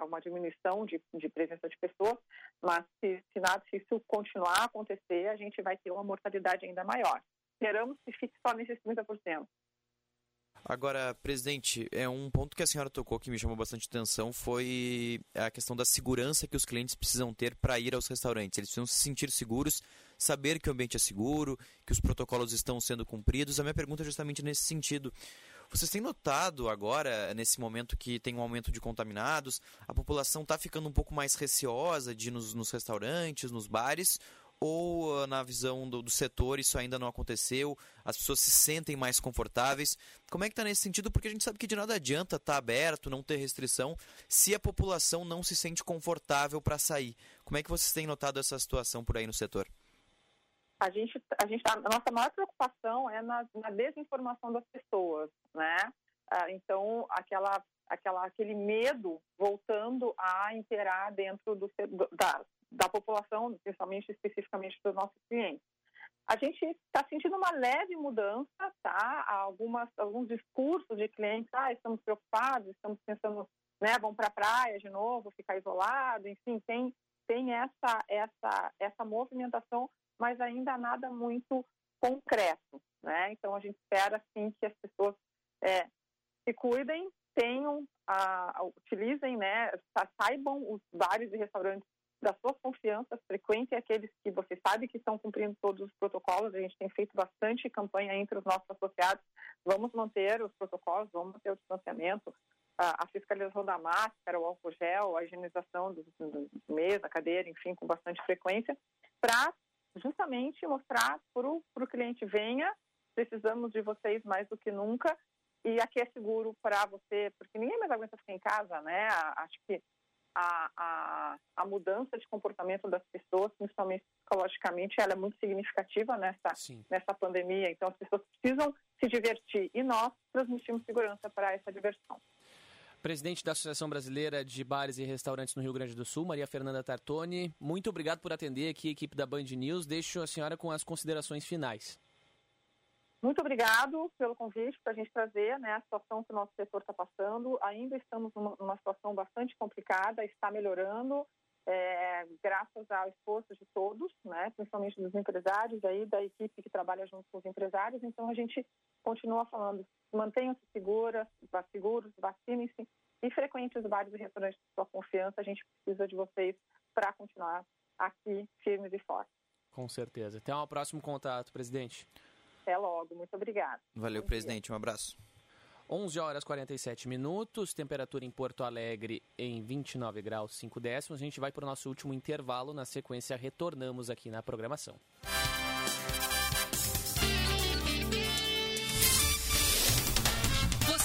uma diminuição de, de, presença de pessoas, mas se, se, nada, se isso continuar a acontecer, a gente vai ter uma mortalidade ainda maior. Esperamos que fique só nesses 30%. Agora, presidente, é um ponto que a senhora tocou que me chamou bastante atenção foi a questão da segurança que os clientes precisam ter para ir aos restaurantes. Eles precisam se sentir seguros, saber que o ambiente é seguro, que os protocolos estão sendo cumpridos. A minha pergunta é justamente nesse sentido. Vocês têm notado agora, nesse momento que tem um aumento de contaminados, a população está ficando um pouco mais receosa de ir nos, nos restaurantes, nos bares? ou ah, na visão do, do, setor isso ainda não aconteceu, as pessoas se sentem mais confortáveis. Como é que está nesse sentido? Porque a gente sabe que de nada adianta estar tá aberto, não ter restrição, se a população não se sente confortável para sair. Como é que vocês têm notado essa situação por aí no setor? A gente, a gente, tá, a nossa maior preocupação é na, na desinformação das pessoas, né? Ah, então, aquela, aquela, aquele medo voltando a interar dentro do, da, da população, principalmente especificamente dos nossos clientes. A gente está sentindo uma leve mudança, tá? Algumas, alguns discursos de clientes, ah, estamos preocupados, estamos pensando, né, vão para a praia de novo, ficar isolado, enfim, tem, tem essa, essa, essa movimentação, mas ainda nada muito concreto, né? Então a gente espera, sim, que as pessoas é, se cuidem, tenham, a, utilizem, né, saibam os bares e restaurantes das suas confianças, frequente aqueles que você sabe que estão cumprindo todos os protocolos. A gente tem feito bastante campanha entre os nossos associados. Vamos manter os protocolos, vamos manter o distanciamento. a, a fiscalização da máscara, o álcool gel, a higienização do, do mesa, cadeira, enfim, com bastante frequência, para justamente mostrar para o cliente venha, precisamos de vocês mais do que nunca e aqui é seguro para você, porque ninguém mais aguenta ficar em casa, né? Acho que a, a, a, mudança de comportamento das pessoas, principalmente psicologicamente, ela é muito significativa nessa, nessa pandemia. Então, as pessoas precisam se divertir e nós transmitimos segurança para essa diversão. Presidente da Associação Brasileira de Bares e Restaurantes no Rio Grande do Sul, Maria Fernanda Tartoni, muito obrigado por atender aqui a equipe da Band News. Deixo a senhora com as considerações finais. Muito obrigado pelo convite para a gente trazer né, a situação que o nosso setor está passando. Ainda estamos numa, numa, situação bastante complicada, está melhorando, é, graças ao esforço de todos, né, principalmente dos empresários, aí, da equipe que trabalha junto com os empresários. Então, a gente continua falando, mantenham-se seguras, seguros, vacinem-se e frequente os bares e restaurantes de sua confiança. A gente precisa de vocês para continuar aqui firmes e fortes. Com certeza. Até um próximo contato, presidente. Até logo. Muito obrigada. Valeu, Bom presidente. Dia. Um abraço. 11 horas 47 minutos, temperatura em Porto Alegre em 29 graus 5 décimos. A gente vai para o nosso último intervalo. Na sequência, retornamos aqui na programação.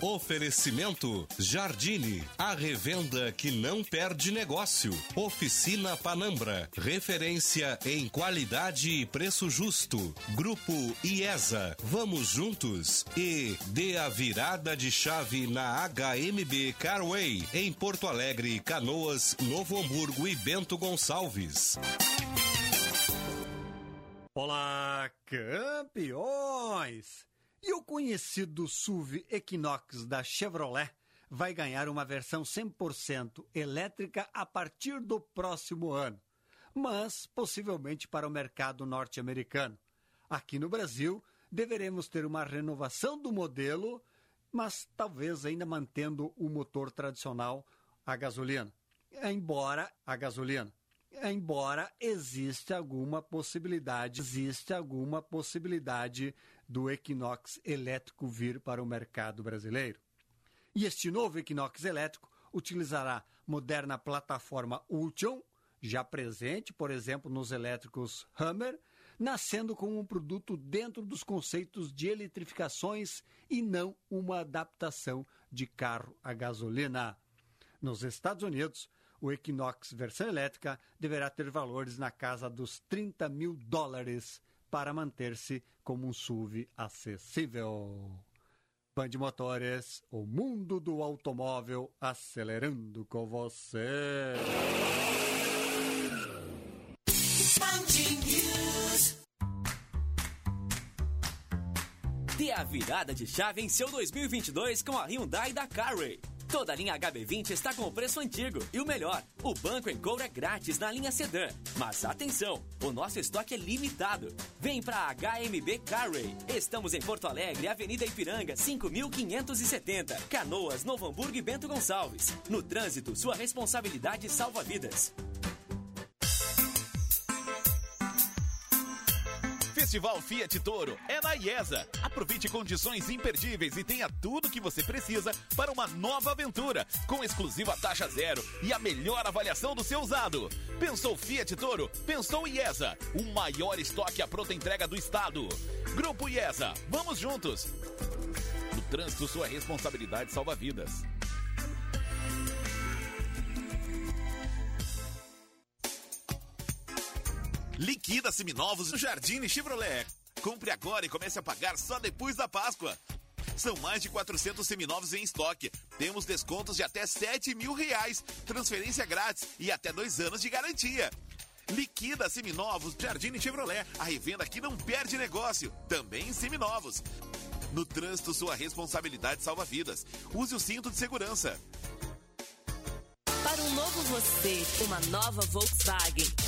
Oferecimento Jardine, a revenda que não perde negócio. Oficina Panambra, referência em qualidade e preço justo. Grupo IESA, vamos juntos. E dê a virada de chave na HMB Carway, em Porto Alegre, Canoas, Novo Hamburgo e Bento Gonçalves. Olá, campeões! E o conhecido SUV Equinox da Chevrolet vai ganhar uma versão 100% elétrica a partir do próximo ano, mas possivelmente para o mercado norte-americano. Aqui no Brasil, deveremos ter uma renovação do modelo, mas talvez ainda mantendo o motor tradicional a gasolina. Embora a gasolina embora exista alguma possibilidade, existe alguma possibilidade do Equinox elétrico vir para o mercado brasileiro. E este novo Equinox elétrico utilizará moderna plataforma Ultion, já presente, por exemplo, nos elétricos Hammer, nascendo como um produto dentro dos conceitos de eletrificações e não uma adaptação de carro a gasolina. Nos Estados Unidos, o Equinox versão elétrica deverá ter valores na casa dos 30 mil dólares para manter-se como um SUV acessível. Band Motores, o mundo do automóvel acelerando com você. Dê a virada de chave em seu 2022 com a Hyundai da Carway. Toda a linha HB20 está com o preço antigo. E o melhor, o banco em couro é grátis na linha sedã. Mas atenção, o nosso estoque é limitado. Vem para HMB Carway. Estamos em Porto Alegre, Avenida Ipiranga, 5570. Canoas, Novo Hamburgo e Bento Gonçalves. No trânsito, sua responsabilidade salva vidas. Festival Fiat Toro é na IESA. Aproveite condições imperdíveis e tenha tudo que você precisa para uma nova aventura, com exclusiva taxa zero e a melhor avaliação do seu usado. Pensou Fiat Toro? Pensou IESA, o maior estoque à pronta entrega do estado. Grupo IESA, vamos juntos. No trânsito, sua responsabilidade salva vidas. Liquida seminovos no Jardim Chevrolet. Compre agora e comece a pagar só depois da Páscoa. São mais de 400 seminovos em estoque. Temos descontos de até 7 mil reais, transferência grátis e até dois anos de garantia. Liquida seminovos Jardim Chevrolet, a revenda que não perde negócio, também em seminovos. No trânsito, sua responsabilidade salva vidas. Use o cinto de segurança. Para um novo você, uma nova Volkswagen.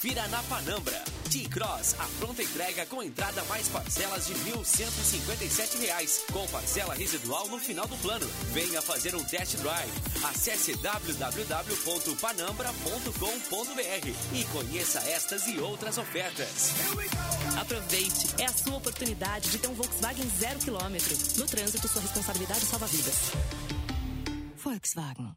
Confira na Panambra. T-Cross, a pronta entrega com entrada mais parcelas de 1.157 reais, com parcela residual no final do plano. Venha fazer um test drive. Acesse www.panambra.com.br e conheça estas e outras ofertas. Aproveite, é a sua oportunidade de ter um Volkswagen zero quilômetro. No trânsito, sua responsabilidade salva vidas. Volkswagen.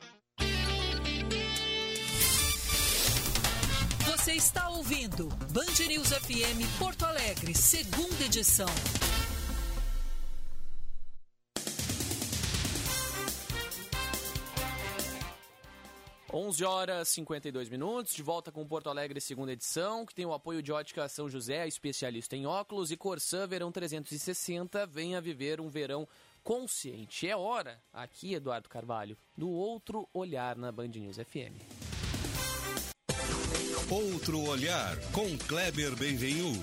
Você está ouvindo Band News FM Porto Alegre, segunda edição. Onze horas e 52 minutos, de volta com Porto Alegre, segunda edição, que tem o apoio de Ótica São José, especialista em óculos, e Corsã Verão 360, venha viver um verão consciente. É hora, aqui, Eduardo Carvalho, do outro olhar na Band News FM. Outro olhar com Kleber Benvenu.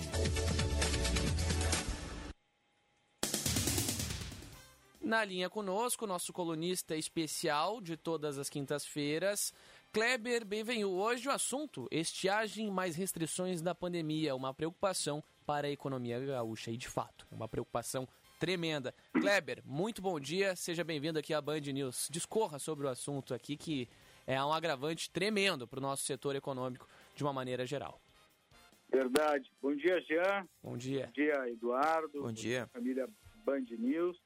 Na linha conosco, nosso colunista especial de todas as quintas-feiras, Kleber Benvenu. Hoje o assunto: estiagem mais restrições da pandemia, uma preocupação para a economia gaúcha. E de fato, uma preocupação tremenda. Kleber, muito bom dia, seja bem-vindo aqui à Band News. Discorra sobre o assunto aqui que é um agravante tremendo para o nosso setor econômico de uma maneira geral. Verdade. Bom dia, Jean. Bom dia. Bom dia, Eduardo. Bom dia. Família Band News.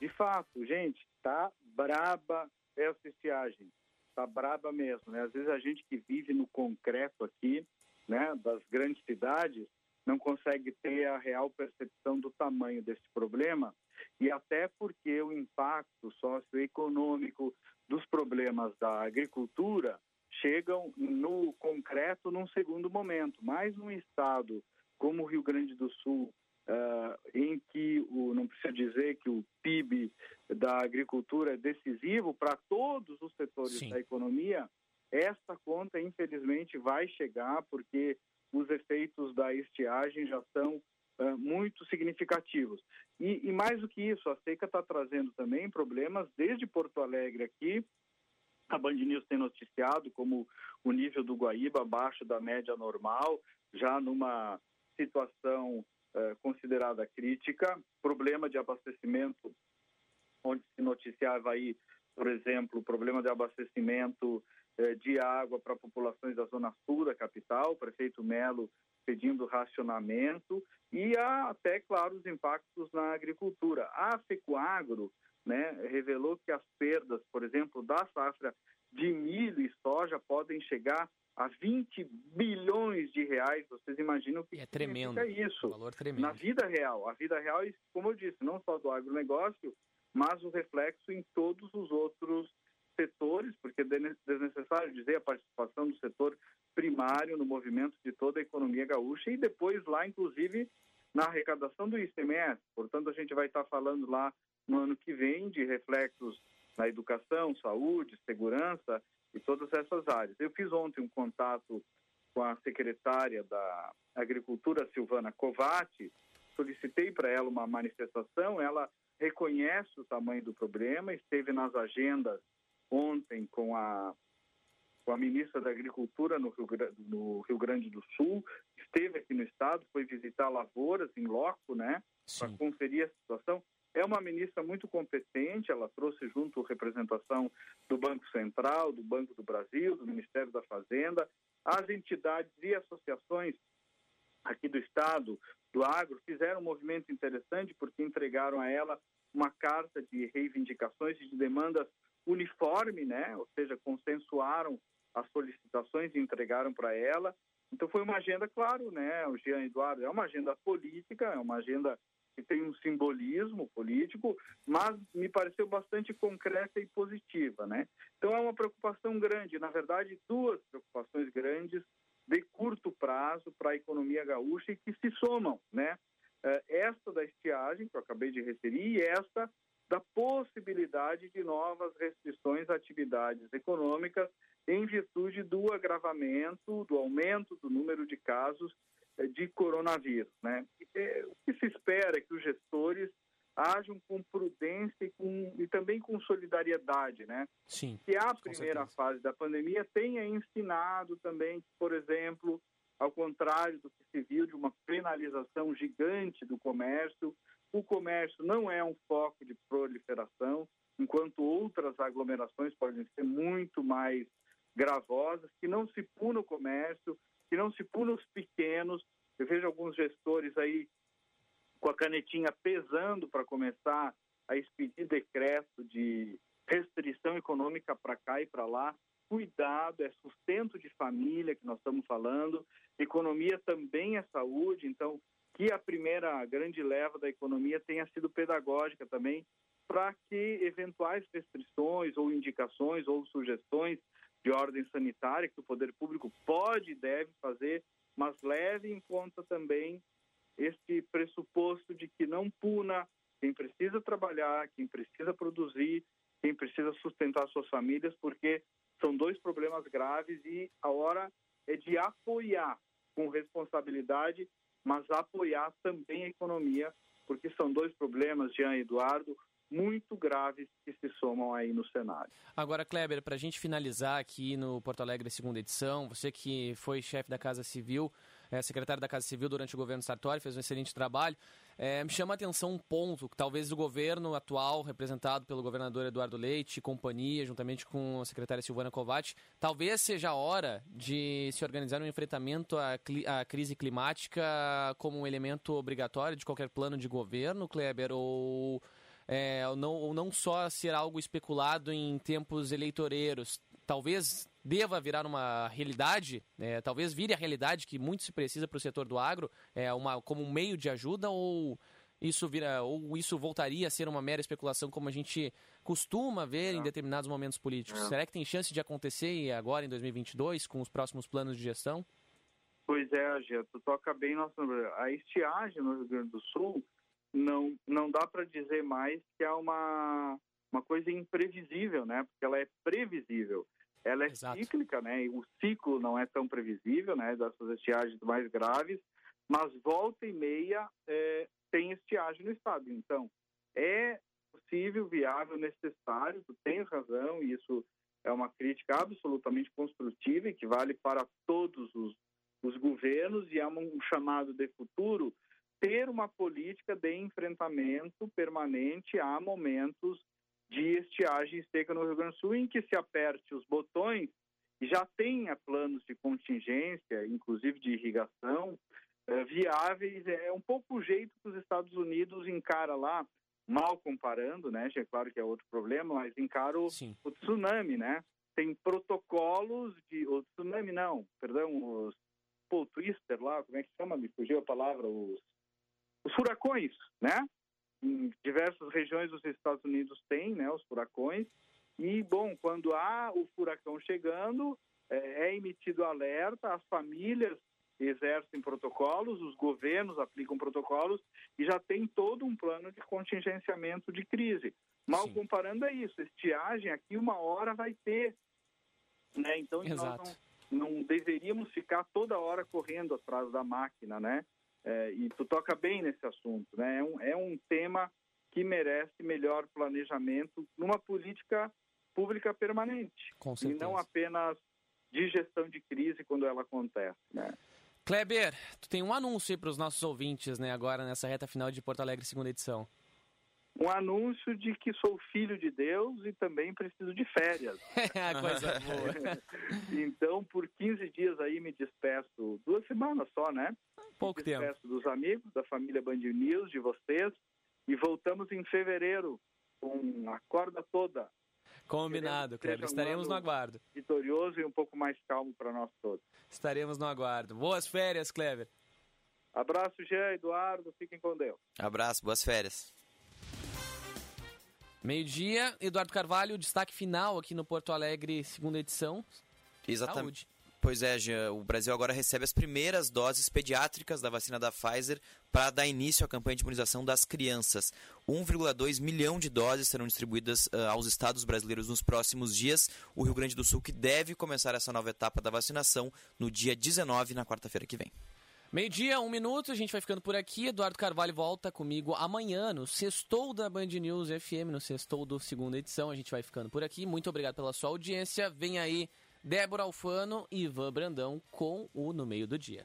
De fato, gente, tá braba essa estiagem. Tá braba mesmo, né? Às vezes a gente que vive no concreto aqui, né, das grandes cidades, não consegue ter a real percepção do tamanho desse problema e até porque o impacto socioeconômico dos problemas da agricultura chegam no concreto num segundo momento. Mas num estado como o Rio Grande do Sul, uh, em que o, não precisa dizer que o PIB da agricultura é decisivo para todos os setores Sim. da economia, essa conta infelizmente vai chegar porque os efeitos da estiagem já são uh, muito significativos. E, e mais do que isso, a seca está trazendo também problemas desde Porto Alegre aqui a Band News tem noticiado como o nível do Guaíba abaixo da média normal, já numa situação eh, considerada crítica, problema de abastecimento, onde se noticiava aí, por exemplo, problema de abastecimento eh, de água para populações da zona sul da capital, o prefeito Melo pedindo racionamento e há até, claro, os impactos na agricultura. A Fecoagro né, revelou que as perdas, por exemplo, da safra de milho e soja podem chegar a 20 bilhões de reais. Vocês imaginam que é tremendo, isso? Um valor tremendo. Na vida real. A vida real, como eu disse, não só do agronegócio, mas o reflexo em todos os outros setores, porque é desnecessário dizer a participação do setor primário no movimento de toda a economia gaúcha e depois lá, inclusive, na arrecadação do ICMS. Portanto, a gente vai estar falando lá no ano que vem de reflexos na educação, saúde, segurança e todas essas áreas. Eu fiz ontem um contato com a secretária da Agricultura, Silvana Covatti, solicitei para ela uma manifestação, ela reconhece o tamanho do problema, esteve nas agendas ontem com a, com a ministra da Agricultura no Rio, no Rio Grande do Sul, esteve aqui no estado, foi visitar lavouras em loco, né, para conferir a situação. É uma ministra muito competente, ela trouxe junto representação do Banco Central, do Banco do Brasil, do Ministério da Fazenda, as entidades e associações aqui do Estado, do agro, fizeram um movimento interessante porque entregaram a ela uma carta de reivindicações e de demandas uniforme, né? ou seja, consensuaram as solicitações e entregaram para ela. Então foi uma agenda, claro, né, o Jean Eduardo, é uma agenda política, é uma agenda que tem um simbolismo político, mas me pareceu bastante concreta e positiva, né? Então é uma preocupação grande, na verdade, duas preocupações grandes de curto prazo para a economia gaúcha e que se somam, né? Esta da estiagem, que eu acabei de referir, e esta da possibilidade de novas restrições a atividades econômicas em virtude do agravamento, do aumento do número de casos de coronavírus. Né? O que se espera é que os gestores ajam com prudência e, com, e também com solidariedade, né? Sim. Que a primeira fase da pandemia tenha ensinado também, por exemplo, ao contrário do que se viu de uma penalização gigante do comércio, o comércio não é um foco de proliferação, enquanto outras aglomerações podem ser muito mais gravosas, que não se puna o comércio, que não se puna os pequenos. Eu vejo alguns gestores aí com a canetinha pesando para começar a expedir decreto de restrição econômica para cá e para lá. Cuidado, é sustento de família que nós estamos falando. Economia também é saúde, então que a primeira grande leva da economia tenha sido pedagógica também, para que eventuais restrições ou indicações ou sugestões de ordem sanitária que o poder público pode e deve fazer, mas leve em conta também este pressuposto de que não puna quem precisa trabalhar, quem precisa produzir, quem precisa sustentar suas famílias, porque são dois problemas graves e a hora é de apoiar com responsabilidade, mas apoiar também a economia, porque são dois problemas, Jean e Eduardo, muito graves que se somam aí no cenário. Agora, Kleber, para a gente finalizar aqui no Porto Alegre, segunda edição, você que foi chefe da Casa Civil, é, secretário da Casa Civil durante o governo Sartori, fez um excelente trabalho. É, me chama a atenção um ponto que talvez o governo atual, representado pelo governador Eduardo Leite e companhia, juntamente com a secretária Silvana Kovács, talvez seja a hora de se organizar um enfrentamento à, à crise climática como um elemento obrigatório de qualquer plano de governo, Kleber, ou é, ou, não, ou não só ser algo especulado em tempos eleitoreiros. Talvez deva virar uma realidade, é, talvez vire a realidade que muito se precisa para o setor do agro, é, uma, como um meio de ajuda, ou isso vira, ou isso voltaria a ser uma mera especulação como a gente costuma ver é. em determinados momentos políticos. É. Será que tem chance de acontecer agora em 2022 com os próximos planos de gestão? Pois é, Gia, tu toca bem nosso A estiagem no Rio Grande do Sul não, não dá para dizer mais que é uma, uma coisa imprevisível, né? Porque ela é previsível. Ela é Exato. cíclica, né? E o ciclo não é tão previsível, né? Dessas estiagens mais graves, mas volta e meia é, tem estiagem no estado. Então, é possível, viável, necessário, tu tens razão, e isso é uma crítica absolutamente construtiva e que vale para todos os, os governos e é um chamado de futuro ter uma política de enfrentamento permanente a momentos de estiagem seca no Rio Grande do Sul, em que se aperte os botões e já tenha planos de contingência, inclusive de irrigação, é, viáveis. É um pouco o jeito que os Estados Unidos encara lá, mal comparando, né? É claro que é outro problema, mas encara o, o tsunami, né? Tem protocolos de... O tsunami não, perdão, os... Pô, twister lá, como é que chama? Me fugiu a palavra, os os furacões, né? Em diversas regiões dos Estados Unidos tem, né, os furacões. E, bom, quando há o furacão chegando, é, é emitido alerta, as famílias exercem protocolos, os governos aplicam protocolos e já tem todo um plano de contingenciamento de crise. Mal Sim. comparando é isso, estiagem aqui uma hora vai ter, né? Então Exato. nós não, não deveríamos ficar toda hora correndo atrás da máquina, né? É, e tu toca bem nesse assunto, né? É um, é um tema que merece melhor planejamento numa política pública permanente. Com certeza. E não apenas de gestão de crise quando ela acontece, né? Kleber, tu tem um anúncio para os nossos ouvintes, né, agora nessa reta final de Porto Alegre, segunda edição. Um anúncio de que sou filho de Deus e também preciso de férias. Coisa boa. então, por 15 dias aí me despeço, duas semanas só, né? Pouco me tempo. Despeço dos amigos, da família Band News, de vocês, e voltamos em fevereiro com a corda toda. Combinado, Kleber. Estaremos um no aguardo. Vitorioso e um pouco mais calmo para nós todos. Estaremos no aguardo. Boas férias, Kleber. Abraço, Jean, Eduardo. Fiquem com Deus. Abraço, boas férias. Meio-dia, Eduardo Carvalho, destaque final aqui no Porto Alegre, segunda edição. Exatamente. Pois é, Jean, o Brasil agora recebe as primeiras doses pediátricas da vacina da Pfizer para dar início à campanha de imunização das crianças. 1,2 milhão de doses serão distribuídas uh, aos estados brasileiros nos próximos dias. O Rio Grande do Sul que deve começar essa nova etapa da vacinação no dia 19, na quarta-feira que vem. Meio-dia, um minuto, a gente vai ficando por aqui. Eduardo Carvalho volta comigo amanhã no Sextou da Band News FM, no Sextou do segunda edição. A gente vai ficando por aqui. Muito obrigado pela sua audiência. Vem aí Débora Alfano e Ivan Brandão com o No Meio do Dia.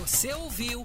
Você ouviu